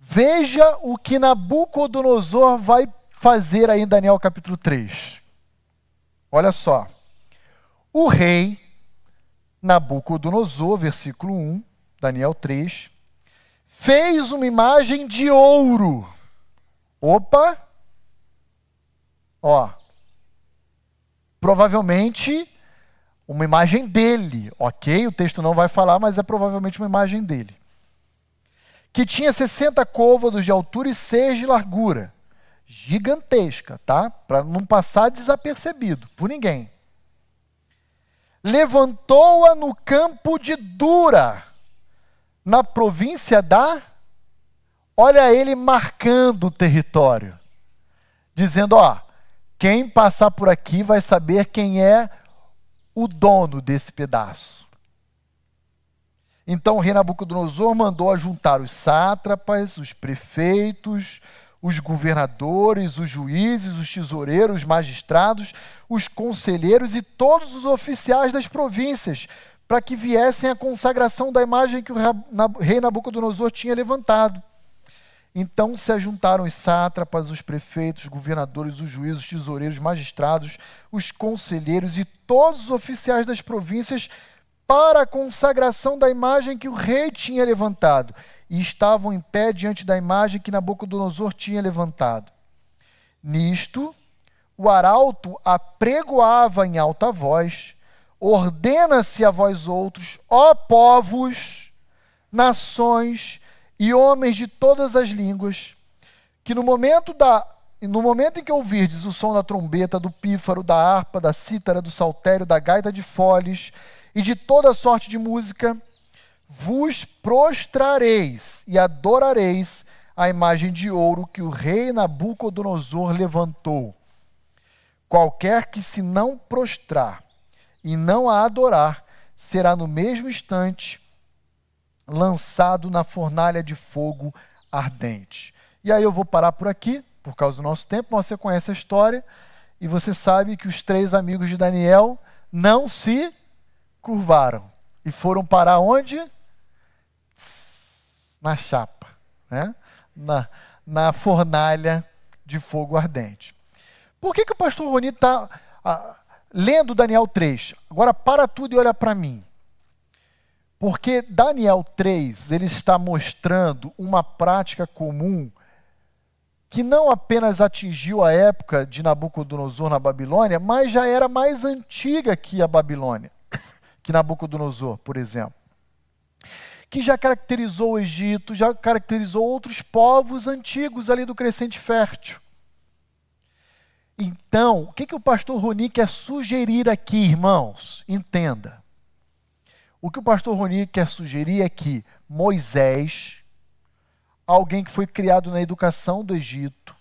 Veja o que Nabucodonosor vai fazer aí em Daniel capítulo 3. Olha só. O rei Nabucodonosor, versículo 1, Daniel 3, fez uma imagem de ouro. Opa! Ó. Provavelmente uma imagem dele, ok? O texto não vai falar, mas é provavelmente uma imagem dele. Que tinha 60 côvados de altura e 6 de largura. Gigantesca, tá? Para não passar desapercebido por ninguém. Levantou-a no campo de Dura, na província da. Olha ele marcando o território, dizendo: ó, quem passar por aqui vai saber quem é o dono desse pedaço. Então o rei Nabucodonosor mandou ajuntar os sátrapas, os prefeitos, os governadores, os juízes, os tesoureiros, os magistrados, os conselheiros e todos os oficiais das províncias, para que viessem à consagração da imagem que o rei Nabucodonosor tinha levantado. Então se ajuntaram os sátrapas, os prefeitos, os governadores, os juízes, os tesoureiros, os magistrados, os conselheiros e todos os oficiais das províncias para a consagração da imagem que o rei tinha levantado, e estavam em pé diante da imagem que Nabucodonosor tinha levantado. Nisto, o arauto apregoava em alta voz: Ordena-se a vós outros, ó povos, nações e homens de todas as línguas, que no momento da no momento em que ouvirdes o som da trombeta, do pífaro, da harpa, da cítara, do saltério, da gaita de foles e de toda sorte de música, vos prostrareis e adorareis a imagem de ouro que o rei Nabucodonosor levantou. Qualquer que se não prostrar e não a adorar, será no mesmo instante lançado na fornalha de fogo ardente. E aí eu vou parar por aqui, por causa do nosso tempo, mas você conhece a história e você sabe que os três amigos de Daniel não se curvaram e foram parar onde? Na chapa, né? na, na fornalha de fogo ardente. Por que, que o pastor Roni está ah, lendo Daniel 3? Agora para tudo e olha para mim. Porque Daniel 3, ele está mostrando uma prática comum que não apenas atingiu a época de Nabucodonosor na Babilônia, mas já era mais antiga que a Babilônia, que Nabucodonosor, por exemplo. Que já caracterizou o Egito, já caracterizou outros povos antigos ali do crescente fértil. Então, o que, que o pastor Roni quer sugerir aqui, irmãos? Entenda. O que o pastor Roni quer sugerir é que Moisés, alguém que foi criado na educação do Egito,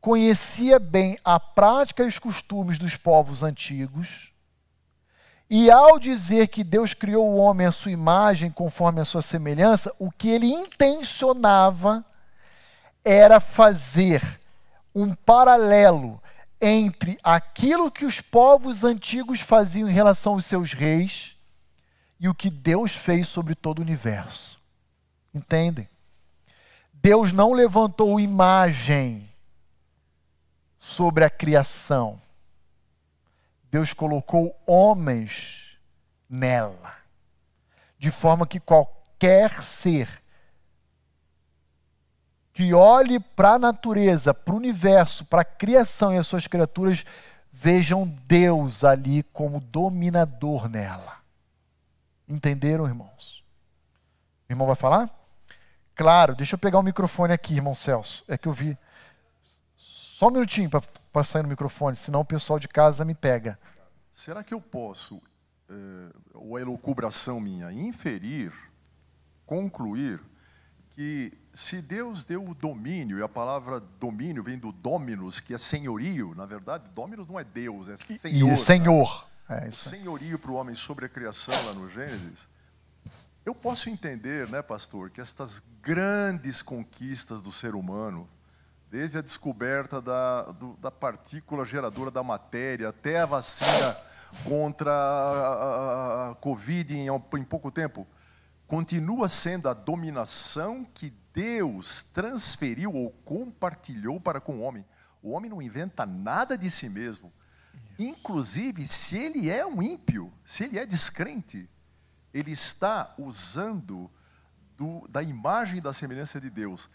conhecia bem a prática e os costumes dos povos antigos, e ao dizer que Deus criou o homem à sua imagem, conforme a sua semelhança, o que ele intencionava era fazer um paralelo entre aquilo que os povos antigos faziam em relação aos seus reis e o que Deus fez sobre todo o universo. Entendem? Deus não levantou imagem sobre a criação. Deus colocou homens nela, de forma que qualquer ser que olhe para a natureza, para o universo, para a criação e as suas criaturas, vejam Deus ali como dominador nela. Entenderam, irmãos? O irmão vai falar? Claro, deixa eu pegar o microfone aqui, irmão Celso. É que eu vi. Só um minutinho para sair no microfone, senão o pessoal de casa me pega. Será que eu posso, eh, ou a elucubração minha, inferir, concluir, que se Deus deu o domínio, e a palavra domínio vem do dominus, que é senhorio, na verdade, dominus não é Deus, é senhor. E senhor. É o senhorio para o homem sobre a criação lá no Gênesis, eu posso entender, né, pastor, que estas grandes conquistas do ser humano, desde a descoberta da, do, da partícula geradora da matéria até a vacina contra a, a, a Covid em, em pouco tempo, continua sendo a dominação que Deus transferiu ou compartilhou para com o homem. O homem não inventa nada de si mesmo. Inclusive, se ele é um ímpio, se ele é descrente, ele está usando do, da imagem e da semelhança de Deus.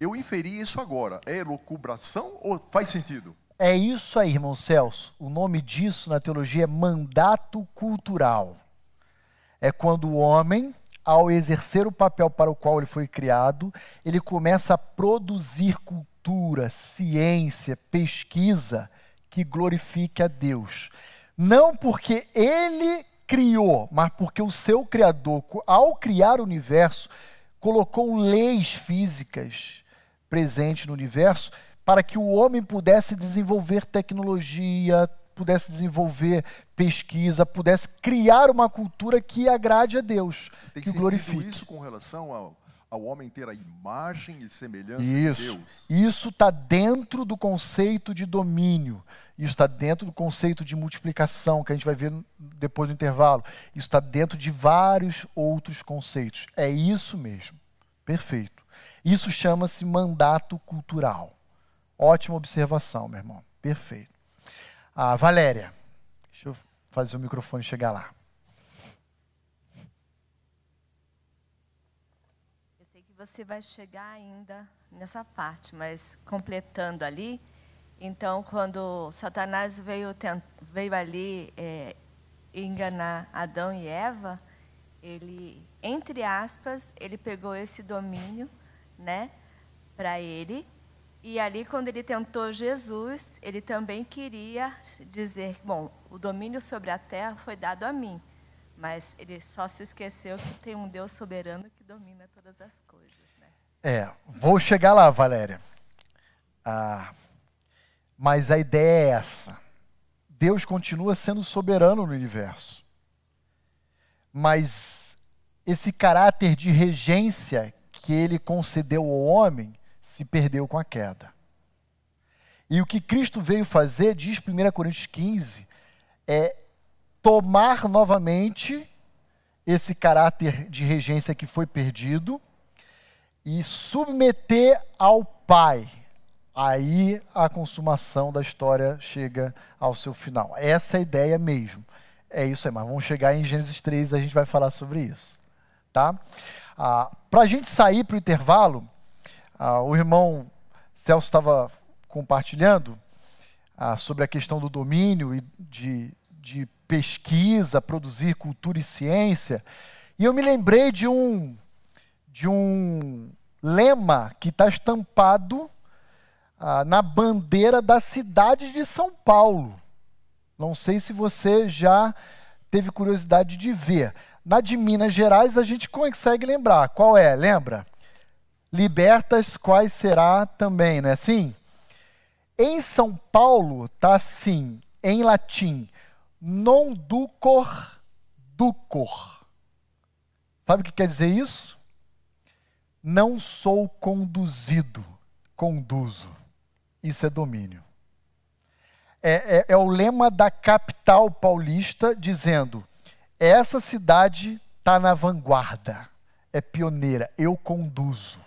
Eu inferi isso agora. É elucubração ou faz sentido? É isso aí, irmão Celso. O nome disso na teologia é mandato cultural. É quando o homem, ao exercer o papel para o qual ele foi criado, ele começa a produzir cultura, ciência, pesquisa que glorifique a Deus. Não porque ele criou, mas porque o seu Criador, ao criar o universo, colocou leis físicas presentes no universo para que o homem pudesse desenvolver tecnologia, pudesse desenvolver pesquisa, pudesse criar uma cultura que agrade a Deus, Tem que glorifique. isso com relação ao, ao homem ter a imagem e semelhança isso. de Deus. Isso está dentro do conceito de domínio. Isso está dentro do conceito de multiplicação, que a gente vai ver depois do intervalo. Isso está dentro de vários outros conceitos. É isso mesmo. Perfeito. Isso chama-se mandato cultural. Ótima observação, meu irmão. Perfeito. Ah, Valéria, deixa eu fazer o microfone chegar lá. Eu sei que você vai chegar ainda nessa parte, mas completando ali, então, quando Satanás veio, veio ali é, enganar Adão e Eva, ele, entre aspas, ele pegou esse domínio, né, para ele. E ali, quando ele tentou Jesus, ele também queria dizer: bom, o domínio sobre a terra foi dado a mim, mas ele só se esqueceu que tem um Deus soberano que domina todas as coisas. Né? É, vou chegar lá, Valéria. Ah, mas a ideia é essa. Deus continua sendo soberano no universo. Mas esse caráter de regência que ele concedeu ao homem se perdeu com a queda. E o que Cristo veio fazer, diz 1 Coríntios 15, é tomar novamente esse caráter de regência que foi perdido e submeter ao Pai aí a consumação da história chega ao seu final. Essa é a ideia mesmo. É isso aí, mas vamos chegar em Gênesis 3 a gente vai falar sobre isso. Tá? Ah, para a gente sair para o intervalo, ah, o irmão Celso estava compartilhando ah, sobre a questão do domínio e de, de pesquisa, produzir cultura e ciência, e eu me lembrei de um, de um lema que está estampado ah, na bandeira da cidade de São Paulo. Não sei se você já teve curiosidade de ver. Na de Minas Gerais a gente consegue lembrar. Qual é? Lembra? Libertas quais será também, não é assim? Em São Paulo está assim, em latim, non ducor ducor. Sabe o que quer dizer isso? Não sou conduzido, conduzo. Isso é domínio. É, é, é, o lema da capital paulista dizendo: essa cidade está na vanguarda, é pioneira, eu conduzo.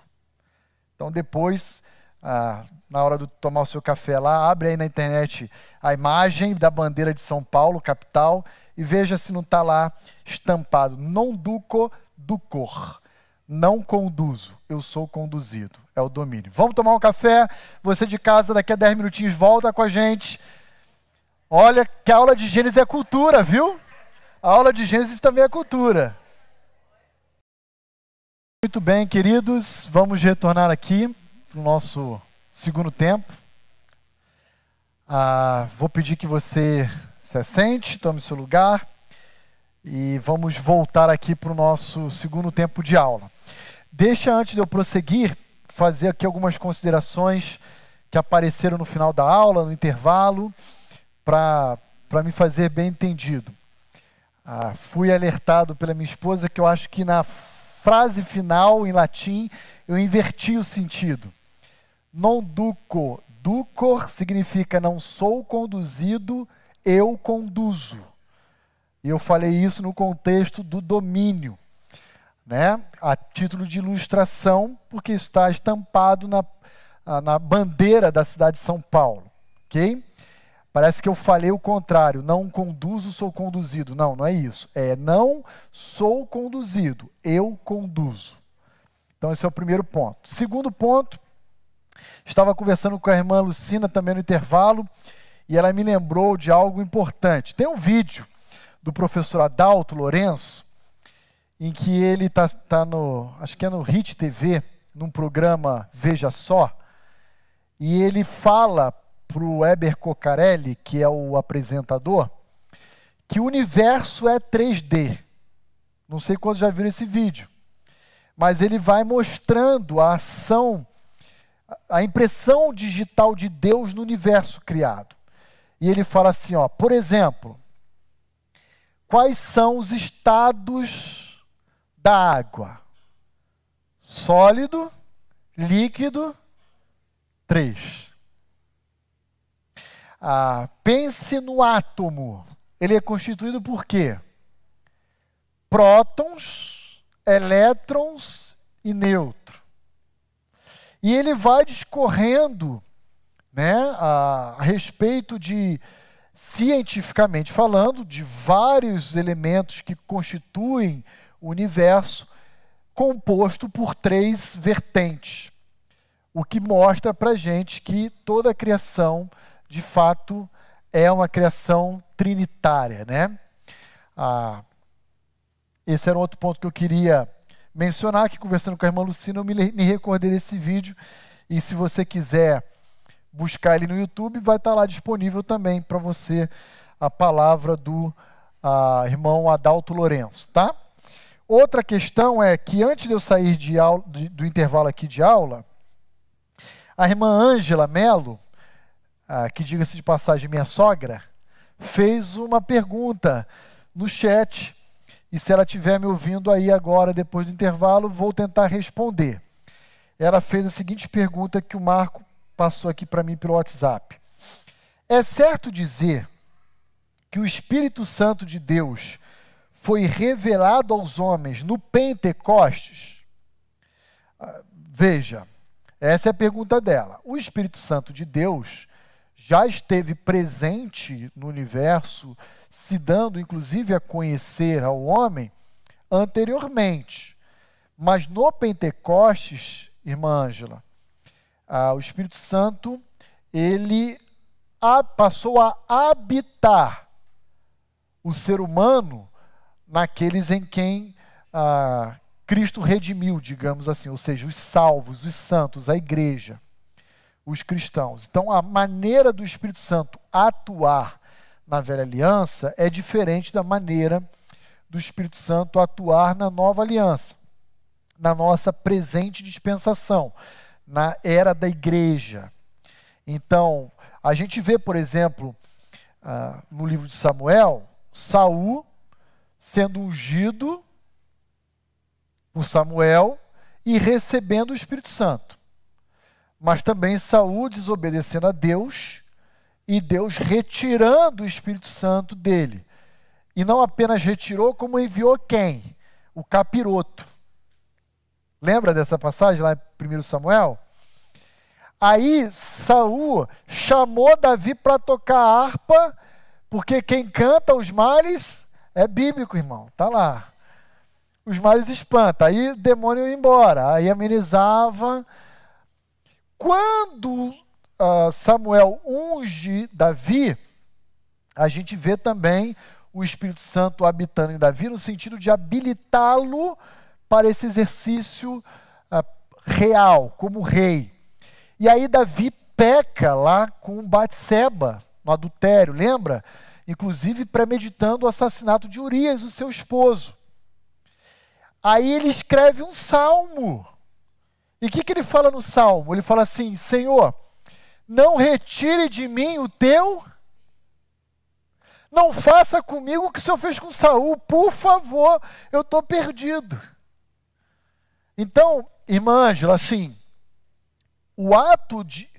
Então, depois, ah, na hora de tomar o seu café lá, abre aí na internet a imagem da bandeira de São Paulo, capital, e veja se não está lá estampado: non duco ducor. Não conduzo, eu sou conduzido. É o domínio. Vamos tomar um café. Você de casa, daqui a 10 minutinhos, volta com a gente. Olha que a aula de Gênesis é cultura, viu? A aula de Gênesis também é cultura. Muito bem, queridos, vamos retornar aqui para o nosso segundo tempo. Ah, vou pedir que você se assente, tome seu lugar e vamos voltar aqui para o nosso segundo tempo de aula. Deixa antes de eu prosseguir, fazer aqui algumas considerações que apareceram no final da aula, no intervalo, para me fazer bem entendido. Ah, fui alertado pela minha esposa que eu acho que na frase final, em latim, eu inverti o sentido. Non duco, ducor significa não sou conduzido, eu conduzo. E eu falei isso no contexto do domínio, né? a título de ilustração, porque está estampado na, na bandeira da cidade de São Paulo. ok? Parece que eu falei o contrário, não conduzo, sou conduzido. Não, não é isso. É não sou conduzido, eu conduzo. Então, esse é o primeiro ponto. Segundo ponto, estava conversando com a irmã Lucina também no intervalo, e ela me lembrou de algo importante. Tem um vídeo do professor Adalto Lourenço, em que ele está tá no, acho que é no HIT TV, num programa Veja Só, e ele fala para o Weber Cocarelli, que é o apresentador, que o universo é 3D. Não sei quantos já viram esse vídeo mas ele vai mostrando a ação, a impressão digital de Deus no universo criado. E ele fala assim, ó, por exemplo, quais são os estados da água? Sólido, líquido, três. Ah, pense no átomo. Ele é constituído por quê? Prótons, elétrons e nêutron. E ele vai discorrendo né, a, a respeito de, cientificamente falando, de vários elementos que constituem o universo, composto por três vertentes. O que mostra para gente que toda a criação, de fato, é uma criação trinitária, né? Ah, esse era outro ponto que eu queria mencionar, que conversando com a irmã Lucina, eu me, me recordei desse vídeo. E se você quiser buscar ele no YouTube, vai estar lá disponível também para você a palavra do a, irmão Adalto Lourenço, tá? Outra questão é que antes de eu sair de aula, de, do intervalo aqui de aula, a irmã Ângela Melo, que diga-se de passagem minha sogra, fez uma pergunta no chat e se ela estiver me ouvindo aí agora, depois do intervalo, vou tentar responder. Ela fez a seguinte pergunta que o Marco passou aqui para mim pelo WhatsApp. É certo dizer que o Espírito Santo de Deus foi revelado aos homens no Pentecostes? Ah, veja, essa é a pergunta dela. O Espírito Santo de Deus já esteve presente no universo se dando inclusive a conhecer ao homem anteriormente. Mas no Pentecostes, irmã Ângela, ah, o Espírito Santo, ele a, passou a habitar o ser humano naqueles em quem ah, Cristo redimiu, digamos assim, ou seja, os salvos, os santos, a igreja, os cristãos. Então, a maneira do Espírito Santo atuar na velha aliança é diferente da maneira do Espírito Santo atuar na nova aliança, na nossa presente dispensação, na era da igreja. Então, a gente vê, por exemplo, uh, no livro de Samuel, Saul sendo ungido por Samuel e recebendo o Espírito Santo. Mas também Saul desobedecendo a Deus e Deus retirando o Espírito Santo dele. E não apenas retirou, como enviou quem? O capiroto. Lembra dessa passagem lá em 1 Samuel? Aí Saul chamou Davi para tocar harpa, porque quem canta os males é bíblico, irmão. Tá lá. Os males espanta. Aí o demônio ia embora. Aí amenizava. Quando uh, Samuel unge Davi, a gente vê também o Espírito Santo habitando em Davi, no sentido de habilitá-lo para esse exercício uh, real, como rei. E aí Davi peca lá com Batseba, no adultério, lembra? Inclusive premeditando o assassinato de Urias, o seu esposo. Aí ele escreve um salmo. E o que, que ele fala no salmo? Ele fala assim: Senhor, não retire de mim o teu. Não faça comigo o que o Senhor fez com Saul, por favor, eu estou perdido. Então, irmã Ângela, assim, o ato de,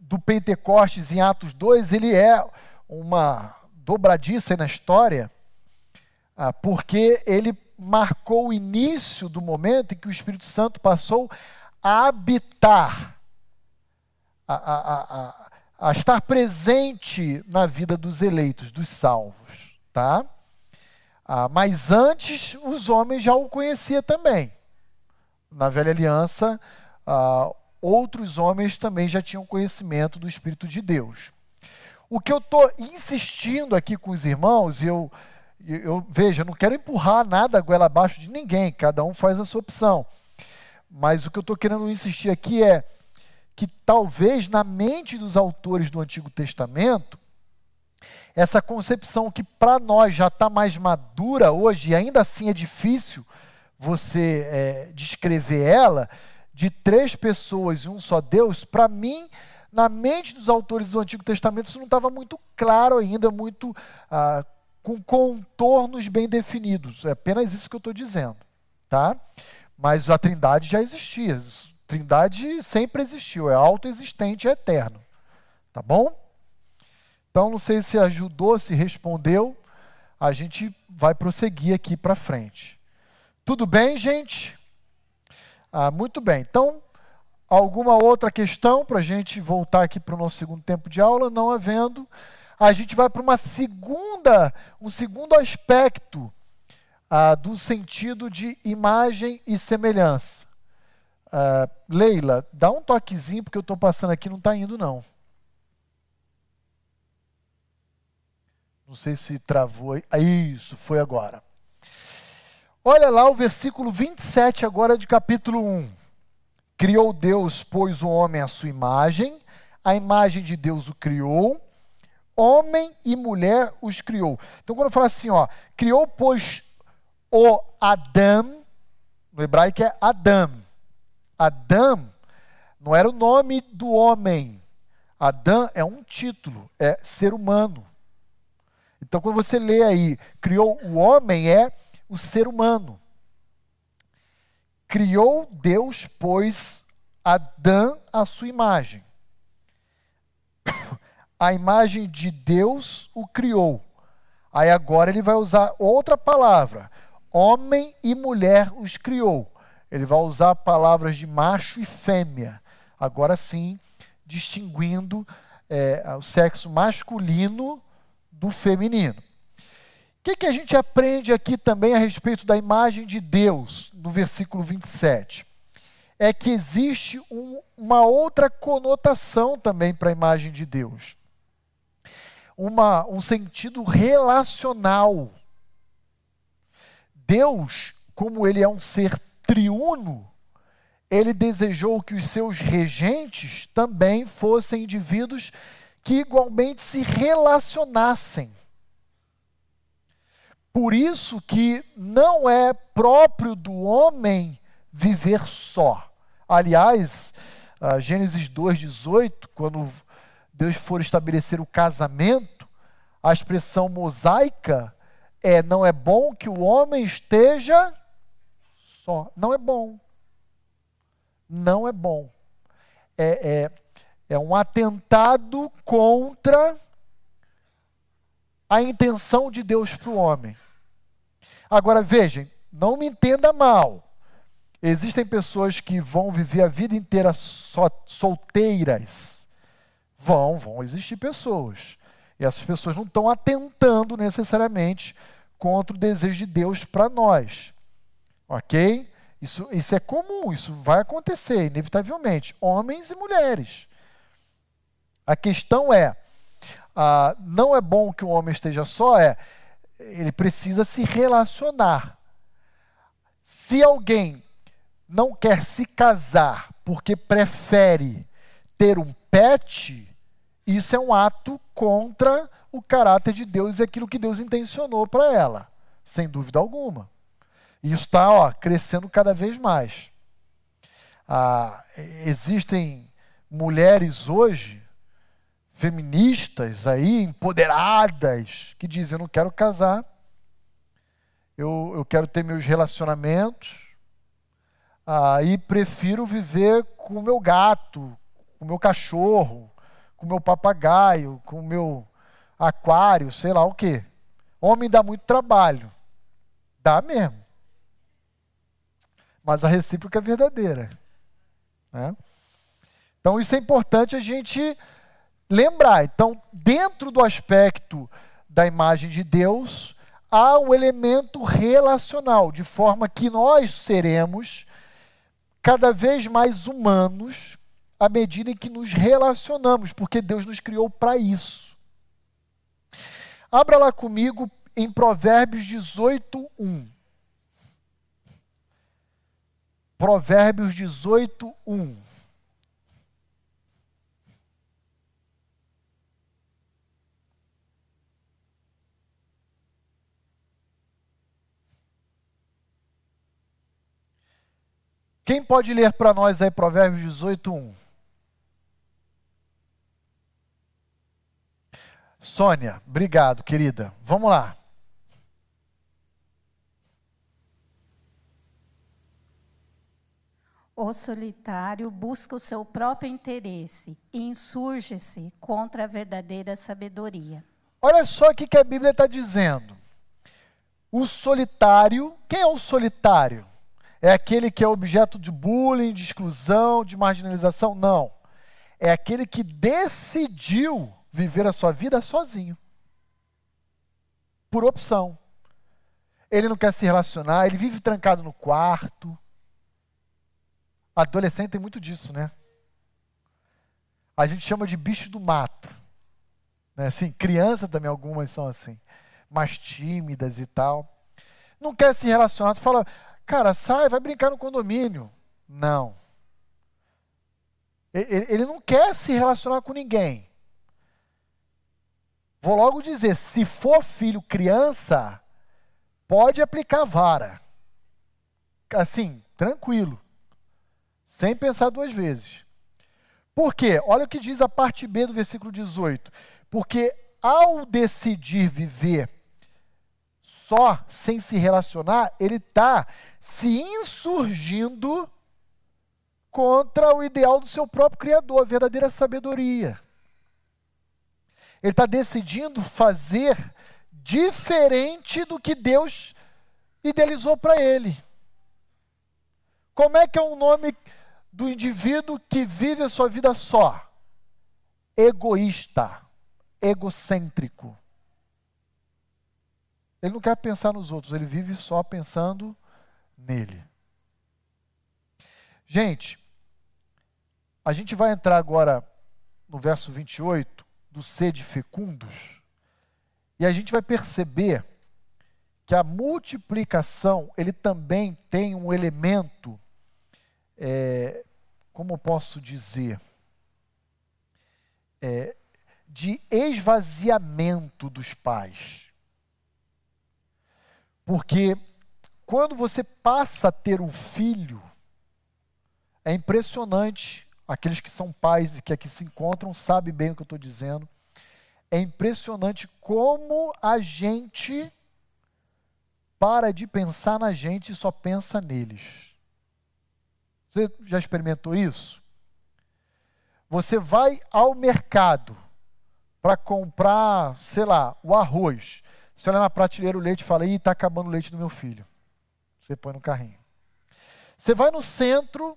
do Pentecostes em Atos 2, ele é uma dobradiça na história, ah, porque ele marcou o início do momento em que o Espírito Santo passou a habitar, a, a, a, a estar presente na vida dos eleitos, dos salvos, tá? Ah, mas antes os homens já o conheciam também. Na velha aliança, ah, outros homens também já tinham conhecimento do Espírito de Deus. O que eu estou insistindo aqui com os irmãos, e eu, eu veja, não quero empurrar nada a goela abaixo de ninguém, cada um faz a sua opção. Mas o que eu estou querendo insistir aqui é que talvez na mente dos autores do Antigo Testamento, essa concepção que para nós já está mais madura hoje, e ainda assim é difícil você é, descrever ela, de três pessoas e um só Deus, para mim, na mente dos autores do Antigo Testamento, isso não estava muito claro ainda, muito ah, com contornos bem definidos. É apenas isso que eu estou dizendo, tá? Mas a Trindade já existia. Trindade sempre existiu, é autoexistente, é eterno, tá bom? Então, não sei se ajudou, se respondeu. A gente vai prosseguir aqui para frente. Tudo bem, gente? Ah, muito bem. Então, alguma outra questão para a gente voltar aqui para o nosso segundo tempo de aula? Não havendo, a gente vai para uma segunda, um segundo aspecto ah, do sentido de imagem e semelhança. Ah, Leila, dá um toquezinho porque eu estou passando aqui, não está indo não. Não sei se travou. Ah, isso, foi agora. Olha lá o versículo 27 agora de capítulo 1. Criou Deus, pois o homem à sua imagem, a imagem de Deus o criou, homem e mulher os criou. Então quando eu falo assim, ó, criou, pois o Adão, no hebraico é Adão. Adão não era o nome do homem. Adão é um título, é ser humano. Então quando você lê aí, criou o homem, é o ser humano. Criou Deus, pois, Adão à sua imagem. A imagem de Deus o criou. Aí agora ele vai usar outra palavra. Homem e mulher os criou. Ele vai usar palavras de macho e fêmea. Agora sim, distinguindo é, o sexo masculino do feminino que, que a gente aprende aqui também a respeito da imagem de Deus, no versículo 27? É que existe um, uma outra conotação também para a imagem de Deus. Uma, um sentido relacional. Deus, como ele é um ser triuno, ele desejou que os seus regentes também fossem indivíduos que igualmente se relacionassem por isso que não é próprio do homem viver só. Aliás, Gênesis 2,18, quando Deus for estabelecer o casamento, a expressão mosaica é: não é bom que o homem esteja só. Não é bom. Não é bom. É, é, é um atentado contra a intenção de Deus para o homem. Agora vejam, não me entenda mal. Existem pessoas que vão viver a vida inteira só, solteiras. Vão, vão existir pessoas. E essas pessoas não estão atentando necessariamente contra o desejo de Deus para nós. Ok? Isso, isso é comum, isso vai acontecer, inevitavelmente. Homens e mulheres. A questão é: ah, não é bom que o homem esteja só, é ele precisa se relacionar. Se alguém não quer se casar porque prefere ter um pet, isso é um ato contra o caráter de Deus e aquilo que Deus intencionou para ela, sem dúvida alguma. E isso está crescendo cada vez mais. Ah, existem mulheres hoje feministas aí, empoderadas, que dizem: eu não quero casar, eu, eu quero ter meus relacionamentos, aí prefiro viver com o meu gato, com o meu cachorro, com o meu papagaio, com o meu aquário, sei lá o quê. Homem dá muito trabalho. Dá mesmo. Mas a recíproca é verdadeira. Né? Então, isso é importante a gente lembrar. Então, dentro do aspecto da imagem de Deus, há um elemento relacional, de forma que nós seremos cada vez mais humanos à medida em que nos relacionamos, porque Deus nos criou para isso. Abra lá comigo em Provérbios 18, 1. Provérbios 18, 1. Quem pode ler para nós aí Provérbios 18, 1? Sônia, obrigado, querida. Vamos lá. O solitário busca o seu próprio interesse e insurge-se contra a verdadeira sabedoria. Olha só o que a Bíblia está dizendo. O solitário, quem é o solitário? É aquele que é objeto de bullying, de exclusão, de marginalização? Não. É aquele que decidiu viver a sua vida sozinho. Por opção. Ele não quer se relacionar, ele vive trancado no quarto. Adolescente tem muito disso, né? A gente chama de bicho do mato. Né? Assim, criança também, algumas são assim, mais tímidas e tal. Não quer se relacionar, tu fala, Cara, sai, vai brincar no condomínio. Não. Ele, não quer se relacionar com ninguém. Vou logo dizer: se for filho criança, pode aplicar vara. Assim, tranquilo. Sem pensar duas vezes. Por quê? Olha o que diz a parte B do versículo 18. Porque ao decidir viver só, sem se relacionar, ele está se insurgindo contra o ideal do seu próprio Criador, a verdadeira sabedoria. Ele está decidindo fazer diferente do que Deus idealizou para ele. Como é que é o nome do indivíduo que vive a sua vida só? Egoísta, egocêntrico. Ele não quer pensar nos outros, ele vive só pensando nele. Gente, a gente vai entrar agora no verso 28 do sede fecundos, e a gente vai perceber que a multiplicação, ele também tem um elemento, é, como posso dizer, é, de esvaziamento dos pais. Porque quando você passa a ter um filho, é impressionante. Aqueles que são pais e que aqui se encontram sabem bem o que eu estou dizendo. É impressionante como a gente para de pensar na gente e só pensa neles. Você já experimentou isso? Você vai ao mercado para comprar, sei lá, o arroz. Você olha na prateleira o leite e fala: Ih, está acabando o leite do meu filho. Você põe no carrinho. Você vai no centro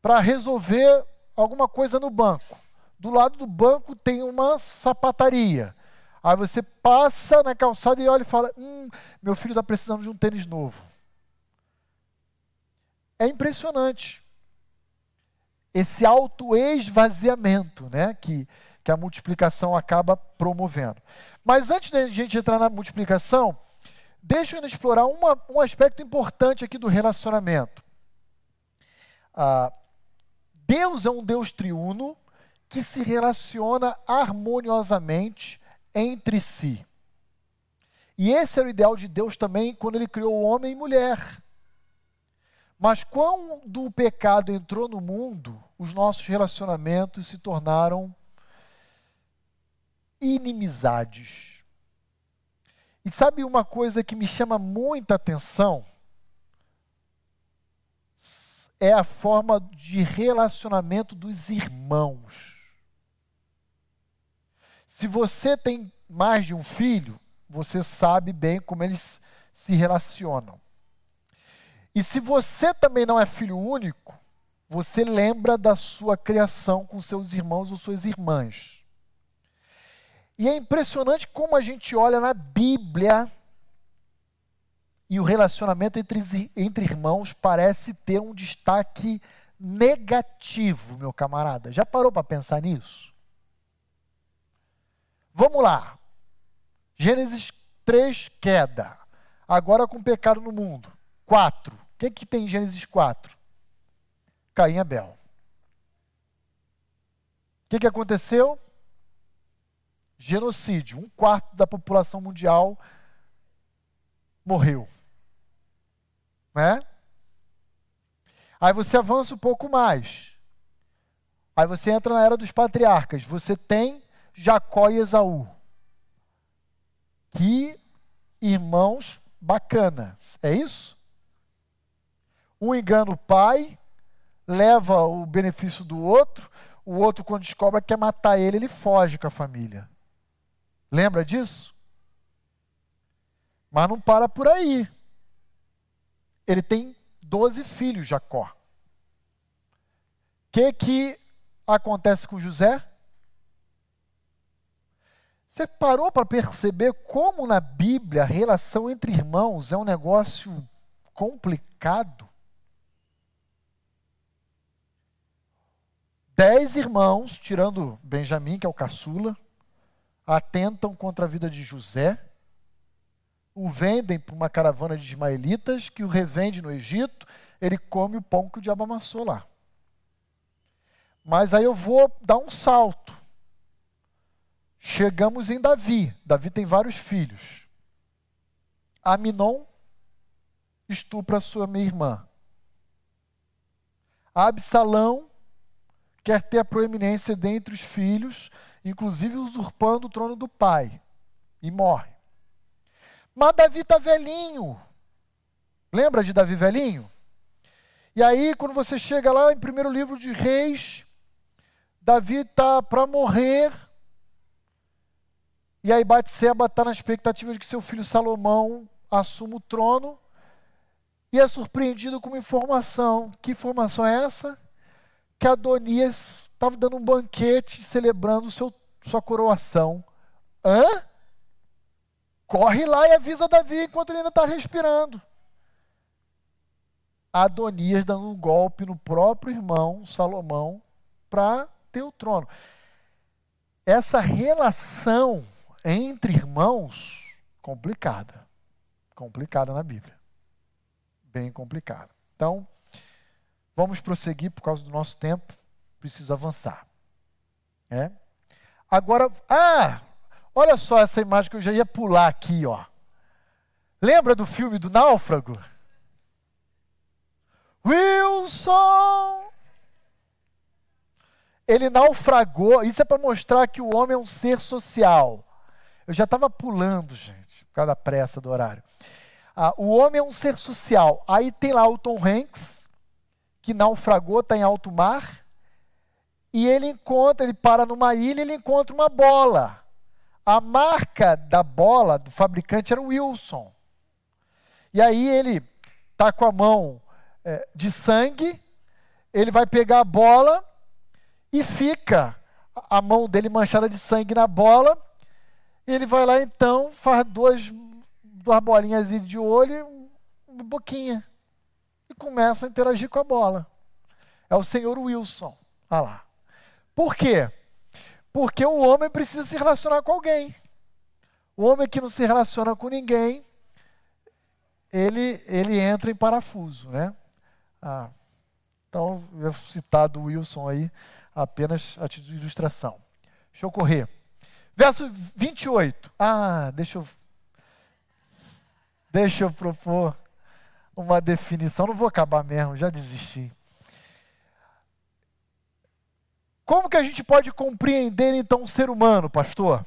para resolver alguma coisa no banco. Do lado do banco tem uma sapataria. Aí você passa na calçada e olha e fala: Hum, meu filho está precisando de um tênis novo. É impressionante. Esse auto-esvaziamento né, que, que a multiplicação acaba promovendo. Mas antes da gente entrar na multiplicação, Deixa eu explorar uma, um aspecto importante aqui do relacionamento. Ah, Deus é um Deus triuno que se relaciona harmoniosamente entre si. E esse era o ideal de Deus também quando ele criou o homem e mulher. Mas quando o pecado entrou no mundo, os nossos relacionamentos se tornaram inimizades. E sabe uma coisa que me chama muita atenção? É a forma de relacionamento dos irmãos. Se você tem mais de um filho, você sabe bem como eles se relacionam. E se você também não é filho único, você lembra da sua criação com seus irmãos ou suas irmãs. E é impressionante como a gente olha na Bíblia e o relacionamento entre, entre irmãos parece ter um destaque negativo, meu camarada. Já parou para pensar nisso? Vamos lá. Gênesis 3, queda. Agora com pecado no mundo. 4. O que, que tem em Gênesis 4? Caim e Abel. O que, que aconteceu? Genocídio. Um quarto da população mundial morreu. Né? Aí você avança um pouco mais. Aí você entra na era dos patriarcas. Você tem Jacó e Esaú. Que irmãos bacanas. É isso? Um engana o pai, leva o benefício do outro, o outro, quando descobre que quer matar ele, ele foge com a família. Lembra disso? Mas não para por aí. Ele tem 12 filhos, Jacó. O que, que acontece com José? Você parou para perceber como na Bíblia a relação entre irmãos é um negócio complicado? Dez irmãos, tirando Benjamim, que é o caçula, atentam contra a vida de José, o vendem para uma caravana de ismaelitas, que o revende no Egito, ele come o pão que o diabo amassou lá. Mas aí eu vou dar um salto. Chegamos em Davi. Davi tem vários filhos. Aminon estupra sua minha irmã. Absalão quer ter a proeminência dentre os filhos, inclusive usurpando o trono do pai, e morre. Mas Davi está velhinho. Lembra de Davi velhinho? E aí, quando você chega lá em primeiro livro de Reis, Davi está para morrer. E aí Batseba está na expectativa de que seu filho Salomão assuma o trono. E é surpreendido com uma informação. Que informação é essa? Que Adonias estava dando um banquete celebrando seu, sua coroação. Hã? Corre lá e avisa Davi enquanto ele ainda está respirando. Adonias dando um golpe no próprio irmão Salomão para ter o trono. Essa relação entre irmãos, complicada. Complicada na Bíblia. Bem complicada. Então, vamos prosseguir por causa do nosso tempo. Preciso avançar. É? Agora, ah, olha só essa imagem que eu já ia pular aqui, ó. Lembra do filme do Náufrago? Wilson! Ele naufragou. Isso é para mostrar que o homem é um ser social. Eu já estava pulando, gente, por causa da pressa do horário. Ah, o homem é um ser social. Aí tem lá o Tom Hanks, que naufragou, está em alto mar, e ele encontra, ele para numa ilha, ele encontra uma bola. A marca da bola do fabricante era Wilson. E aí ele está com a mão é, de sangue, ele vai pegar a bola e fica a mão dele manchada de sangue na bola. Ele vai lá então, faz duas, duas bolinhas de olho, uma boquinha. E começa a interagir com a bola. É o senhor Wilson. Olha lá. Por quê? Porque o homem precisa se relacionar com alguém. O homem que não se relaciona com ninguém, ele, ele entra em parafuso, né? Ah, então, eu citar do Wilson aí apenas a título de ilustração. Deixa eu correr. Verso 28. Ah, deixa eu. Deixa eu propor uma definição. Não vou acabar mesmo, já desisti. Como que a gente pode compreender então o ser humano, pastor?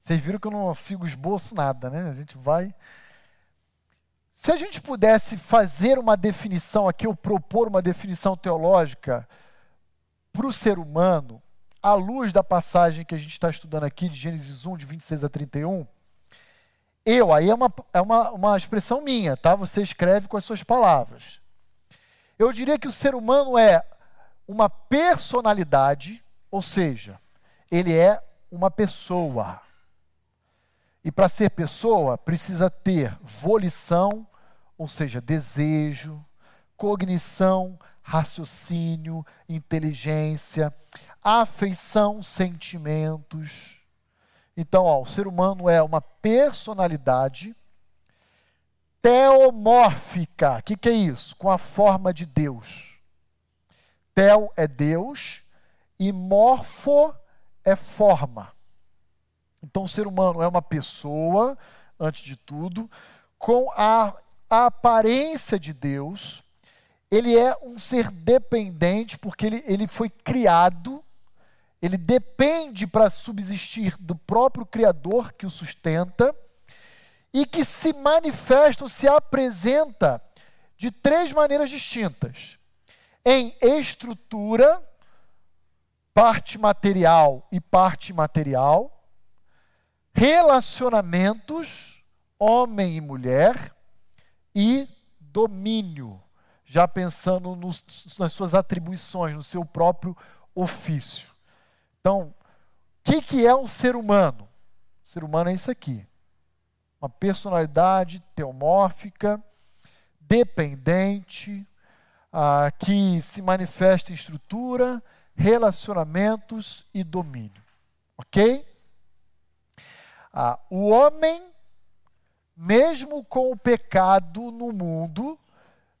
Vocês viram que eu não sigo esboço nada, né? A gente vai se a gente pudesse fazer uma definição aqui, ou propor uma definição teológica para o ser humano, à luz da passagem que a gente está estudando aqui, de Gênesis 1, de 26 a 31, eu, aí é uma, é uma, uma expressão minha, tá? Você escreve com as suas palavras. Eu diria que o ser humano é uma personalidade, ou seja, ele é uma pessoa. E para ser pessoa, precisa ter volição, ou seja, desejo, cognição, raciocínio, inteligência, afeição, sentimentos. Então, ó, o ser humano é uma personalidade teomórfica. O que, que é isso? Com a forma de Deus. Tel é Deus e morfo é forma. Então, o ser humano é uma pessoa, antes de tudo, com a, a aparência de Deus. Ele é um ser dependente, porque ele, ele foi criado, ele depende para subsistir do próprio Criador que o sustenta, e que se manifesta ou se apresenta de três maneiras distintas: em estrutura, parte material e parte imaterial relacionamentos, homem e mulher, e domínio, já pensando nos, nas suas atribuições, no seu próprio ofício. Então, o que, que é um ser humano? O ser humano é isso aqui: uma personalidade teomórfica, dependente, ah, que se manifesta em estrutura, relacionamentos e domínio. Ok? Ah, o homem, mesmo com o pecado no mundo,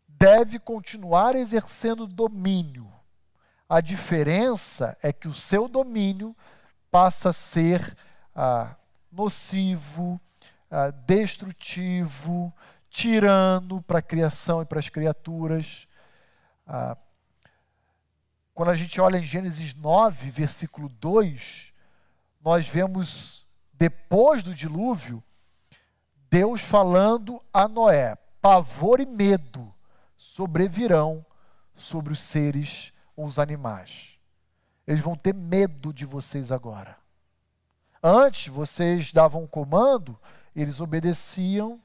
deve continuar exercendo domínio. A diferença é que o seu domínio passa a ser ah, nocivo, ah, destrutivo, tirano para a criação e para as criaturas. Ah, quando a gente olha em Gênesis 9, versículo 2, nós vemos depois do dilúvio, Deus falando a Noé: pavor e medo sobrevirão sobre os seres os animais. Eles vão ter medo de vocês agora. Antes vocês davam comando, eles obedeciam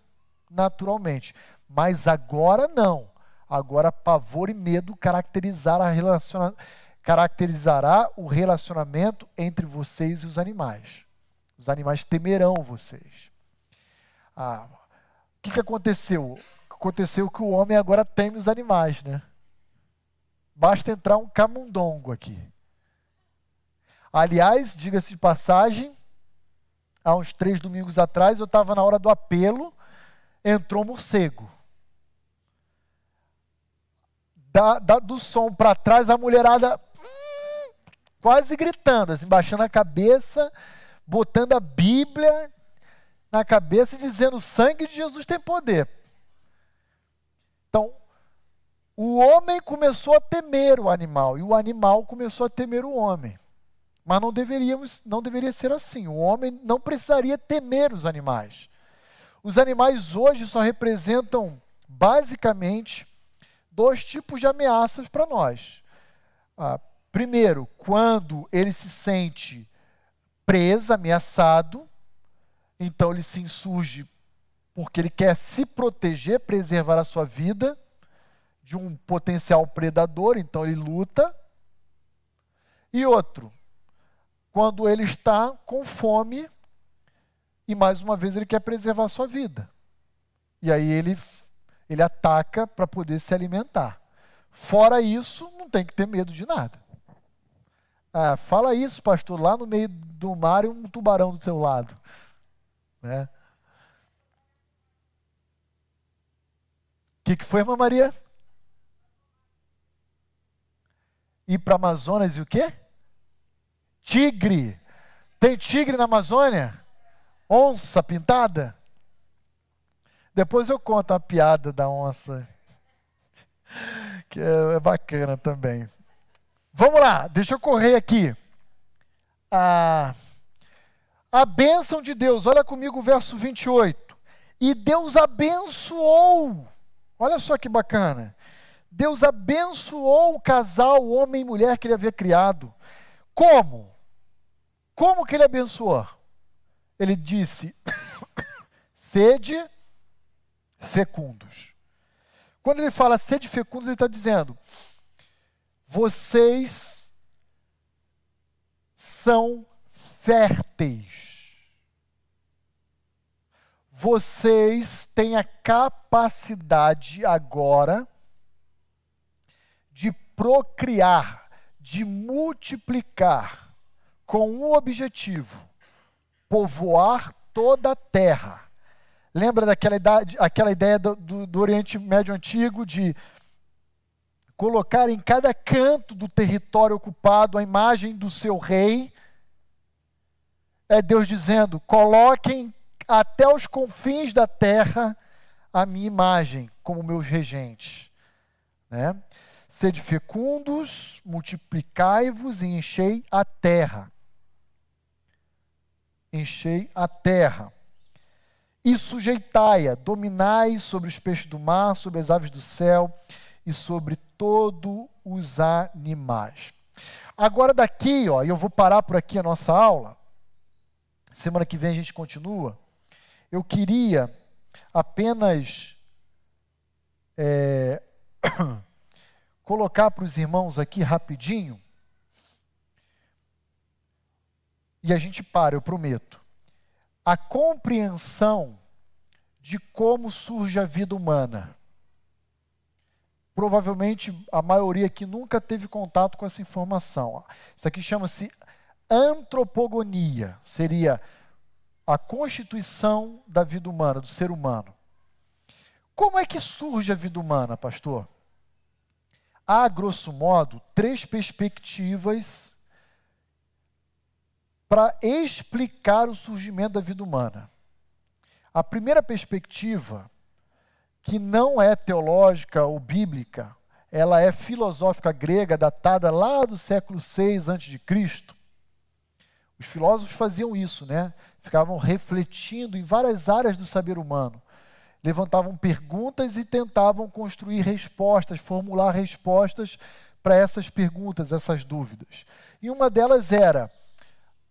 naturalmente. Mas agora não. Agora pavor e medo caracterizará, relaciona... caracterizará o relacionamento entre vocês e os animais. Os animais temerão vocês. Ah, o que, que aconteceu? Aconteceu que o homem agora teme os animais, né? Basta entrar um camundongo aqui. Aliás, diga-se de passagem, há uns três domingos atrás, eu estava na hora do apelo, entrou um morcego. Da, da, do som para trás, a mulherada hum, quase gritando, assim, baixando a cabeça botando a Bíblia na cabeça e dizendo: o sangue de Jesus tem poder. Então, o homem começou a temer o animal e o animal começou a temer o homem. Mas não deveríamos, não deveria ser assim. O homem não precisaria temer os animais. Os animais hoje só representam basicamente dois tipos de ameaças para nós. Ah, primeiro, quando ele se sente preso, ameaçado, então ele se insurge porque ele quer se proteger, preservar a sua vida de um potencial predador, então ele luta. E outro, quando ele está com fome e mais uma vez ele quer preservar sua vida. E aí ele ele ataca para poder se alimentar. Fora isso, não tem que ter medo de nada. Ah, fala isso, pastor, lá no meio do mar e um tubarão do seu lado. Né? O que, que foi, irmã Maria? Ir para Amazonas e o quê? Tigre. Tem tigre na Amazônia? Onça pintada? Depois eu conto a piada da onça, que é, é bacana também. Vamos lá, deixa eu correr aqui. A, a bênção de Deus, olha comigo o verso 28. E Deus abençoou, olha só que bacana. Deus abençoou o casal, homem e mulher que ele havia criado. Como? Como que ele abençoou? Ele disse: sede fecundos. Quando ele fala sede fecundos, ele está dizendo: vocês são férteis. Vocês têm a capacidade agora procriar, de multiplicar, com um objetivo: povoar toda a terra. Lembra daquela idade, aquela ideia do, do, Oriente Médio Antigo de colocar em cada canto do território ocupado a imagem do seu rei? É Deus dizendo: coloquem até os confins da terra a minha imagem como meus regentes. Né? Sede fecundos, multiplicai-vos e enchei a terra. Enchei a terra. E sujeitai-a, dominai sobre os peixes do mar, sobre as aves do céu e sobre todos os animais. Agora daqui, ó, eu vou parar por aqui a nossa aula. Semana que vem a gente continua. Eu queria apenas é, colocar para os irmãos aqui rapidinho. E a gente para, eu prometo. A compreensão de como surge a vida humana. Provavelmente a maioria aqui nunca teve contato com essa informação. Isso aqui chama-se antropogonia. Seria a constituição da vida humana, do ser humano. Como é que surge a vida humana, pastor? Há, grosso modo, três perspectivas para explicar o surgimento da vida humana. A primeira perspectiva, que não é teológica ou bíblica, ela é filosófica grega, datada lá do século VI a.C. Os filósofos faziam isso, né? Ficavam refletindo em várias áreas do saber humano levantavam perguntas e tentavam construir respostas, formular respostas para essas perguntas, essas dúvidas. E uma delas era: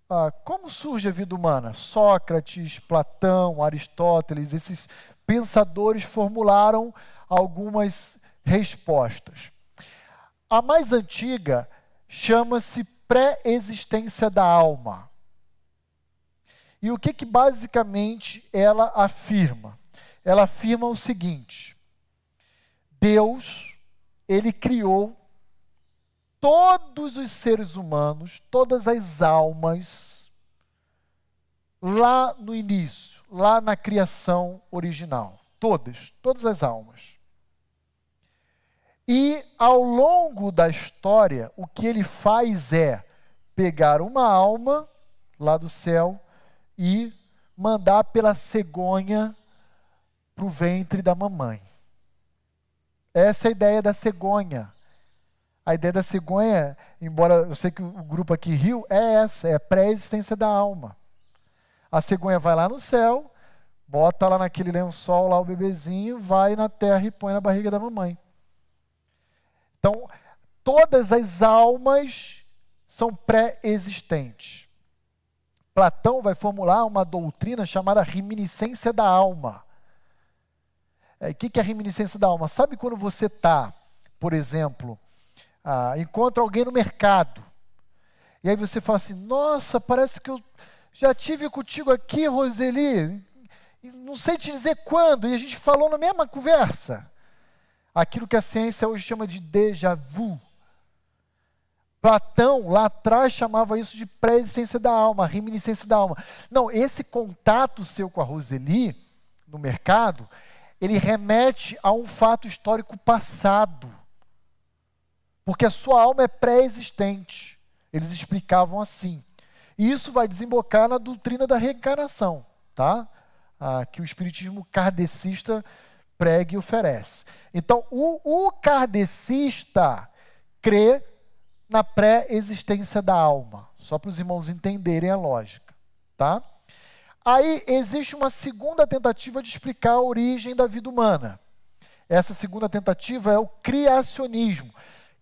ah, como surge a vida humana? Sócrates, Platão, Aristóteles, esses pensadores formularam algumas respostas. A mais antiga chama-se pré-existência da alma. E o que, que basicamente ela afirma? Ela afirma o seguinte: Deus, ele criou todos os seres humanos, todas as almas, lá no início, lá na criação original. Todas, todas as almas. E ao longo da história, o que ele faz é pegar uma alma lá do céu e mandar pela cegonha para o ventre da mamãe. Essa é a ideia da cegonha. A ideia da cegonha, embora eu sei que o grupo aqui riu, é essa, é a pré-existência da alma. A cegonha vai lá no céu, bota lá naquele lençol lá o bebezinho, vai na terra e põe na barriga da mamãe. Então, todas as almas são pré-existentes. Platão vai formular uma doutrina chamada reminiscência da alma. É, o que é a reminiscência da alma? Sabe quando você está, por exemplo, ah, encontra alguém no mercado, e aí você fala assim: Nossa, parece que eu já tive contigo aqui, Roseli, não sei te dizer quando, e a gente falou na mesma conversa. Aquilo que a ciência hoje chama de déjà vu. Platão, lá atrás, chamava isso de pré-existência da alma, reminiscência da alma. Não, esse contato seu com a Roseli, no mercado, ele remete a um fato histórico passado. Porque a sua alma é pré-existente. Eles explicavam assim. E isso vai desembocar na doutrina da reencarnação, tá? Ah, que o espiritismo kardecista prega e oferece. Então, o, o kardecista crê na pré-existência da alma, só para os irmãos entenderem a lógica, tá? Aí existe uma segunda tentativa de explicar a origem da vida humana. Essa segunda tentativa é o criacionismo.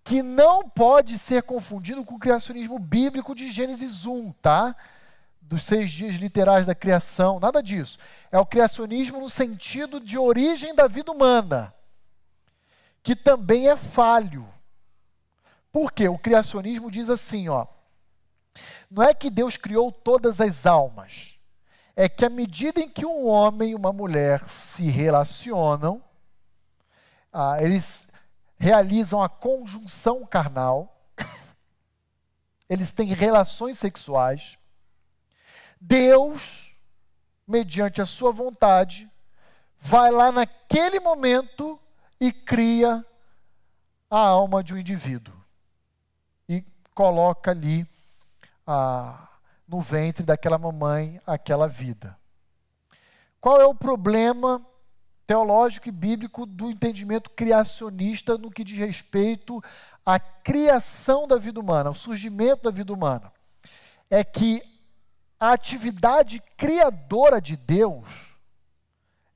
que não pode ser confundido com o criacionismo bíblico de Gênesis 1, tá? Dos seis dias literais da criação, nada disso. É o criacionismo no sentido de origem da vida humana, que também é falho. Por quê? O criacionismo diz assim, ó. Não é que Deus criou todas as almas. É que à medida em que um homem e uma mulher se relacionam, ah, eles realizam a conjunção carnal, eles têm relações sexuais, Deus, mediante a sua vontade, vai lá naquele momento e cria a alma de um indivíduo e coloca ali a, no ventre daquela mamãe aquela vida. Qual é o problema teológico e bíblico do entendimento criacionista no que diz respeito à criação da vida humana, ao surgimento da vida humana. É que a atividade criadora de Deus,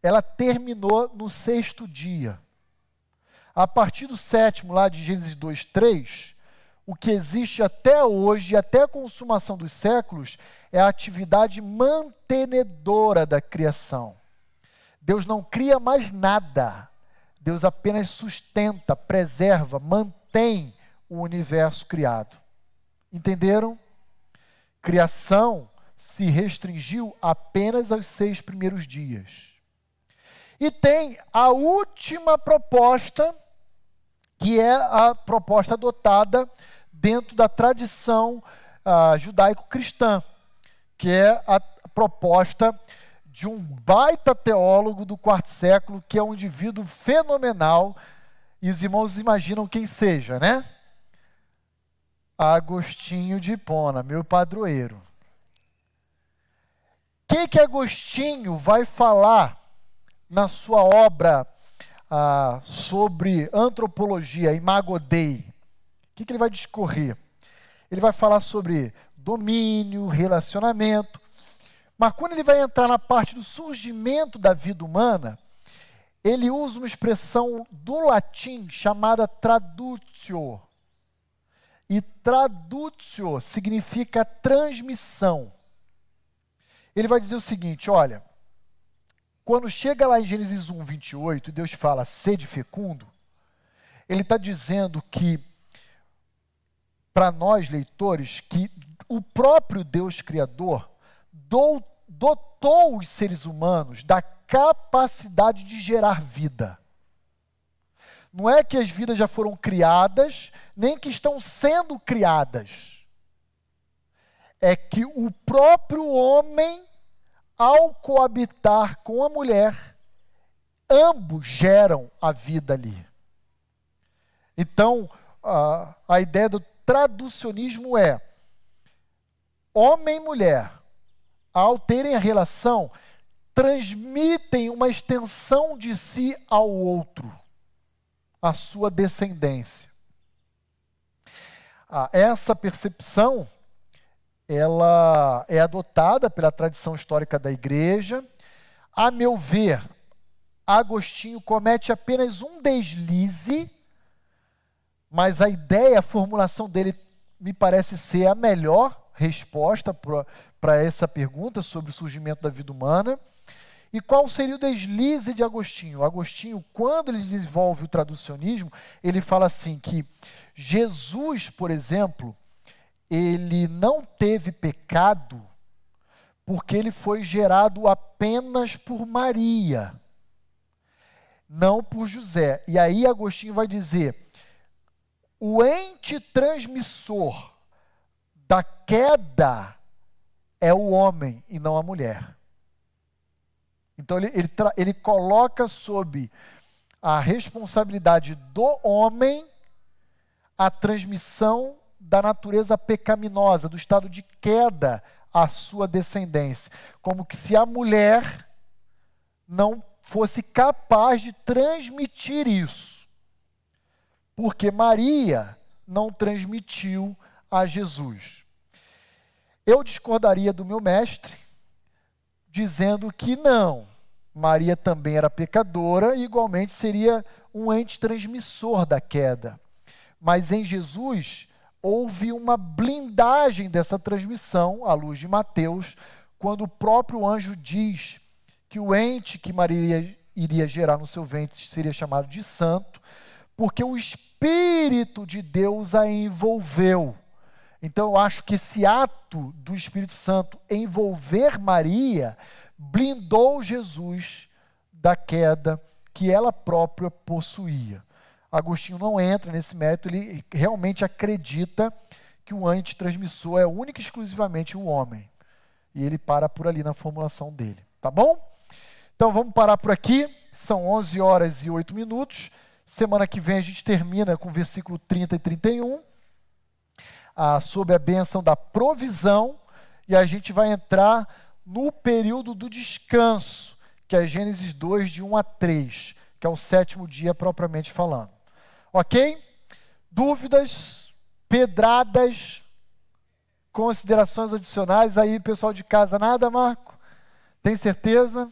ela terminou no sexto dia. A partir do sétimo, lá de Gênesis 2, 3, o que existe até hoje, até a consumação dos séculos, é a atividade mantenedora da criação. Deus não cria mais nada. Deus apenas sustenta, preserva, mantém o universo criado. Entenderam? Criação se restringiu apenas aos seis primeiros dias. E tem a última proposta, que é a proposta adotada dentro da tradição uh, judaico-cristã, que é a proposta de um baita teólogo do quarto século, que é um indivíduo fenomenal, e os irmãos imaginam quem seja, né? Agostinho de Hipona, meu padroeiro. O que, que Agostinho vai falar na sua obra ah, sobre antropologia, Imago Dei? Que, que ele vai discorrer? Ele vai falar sobre domínio, relacionamento, mas quando ele vai entrar na parte do surgimento da vida humana, ele usa uma expressão do latim chamada tradutio. E tradutio significa transmissão. Ele vai dizer o seguinte: olha, quando chega lá em Gênesis 1, 28, Deus fala, sede fecundo, ele está dizendo que, para nós leitores, que o próprio Deus Criador dotou os seres humanos da capacidade de gerar vida. Não é que as vidas já foram criadas, nem que estão sendo criadas. É que o próprio homem, ao coabitar com a mulher, ambos geram a vida ali. Então, a, a ideia do traducionismo é: homem e mulher ao terem a relação, transmitem uma extensão de si ao outro, a sua descendência. Ah, essa percepção ela é adotada pela tradição histórica da igreja. A meu ver, Agostinho comete apenas um deslize, mas a ideia, a formulação dele me parece ser a melhor resposta para essa pergunta sobre o surgimento da vida humana. E qual seria o deslize de Agostinho? Agostinho, quando ele desenvolve o traducionismo, ele fala assim que Jesus, por exemplo, ele não teve pecado porque ele foi gerado apenas por Maria, não por José. E aí Agostinho vai dizer: o ente transmissor da queda é o homem e não a mulher. Então ele, ele, ele coloca sob a responsabilidade do homem a transmissão da natureza pecaminosa, do estado de queda à sua descendência. Como que se a mulher não fosse capaz de transmitir isso. Porque Maria não transmitiu a Jesus. Eu discordaria do meu mestre, dizendo que não, Maria também era pecadora e igualmente seria um ente transmissor da queda. Mas em Jesus houve uma blindagem dessa transmissão, à luz de Mateus, quando o próprio anjo diz que o ente que Maria iria gerar no seu ventre seria chamado de santo, porque o Espírito de Deus a envolveu. Então eu acho que esse ato do Espírito Santo envolver Maria blindou Jesus da queda que ela própria possuía. Agostinho não entra nesse mérito, ele realmente acredita que o antitransmissor é único e exclusivamente o homem. E ele para por ali na formulação dele. Tá bom? Então vamos parar por aqui. São 11 horas e 8 minutos. Semana que vem a gente termina com o versículo 30 e 31, ah, sobre a bênção da provisão, e a gente vai entrar no período do descanso, que é Gênesis 2, de 1 a 3, que é o sétimo dia propriamente falando. Ok? Dúvidas, pedradas, considerações adicionais aí, pessoal de casa, nada, Marco? Tem certeza?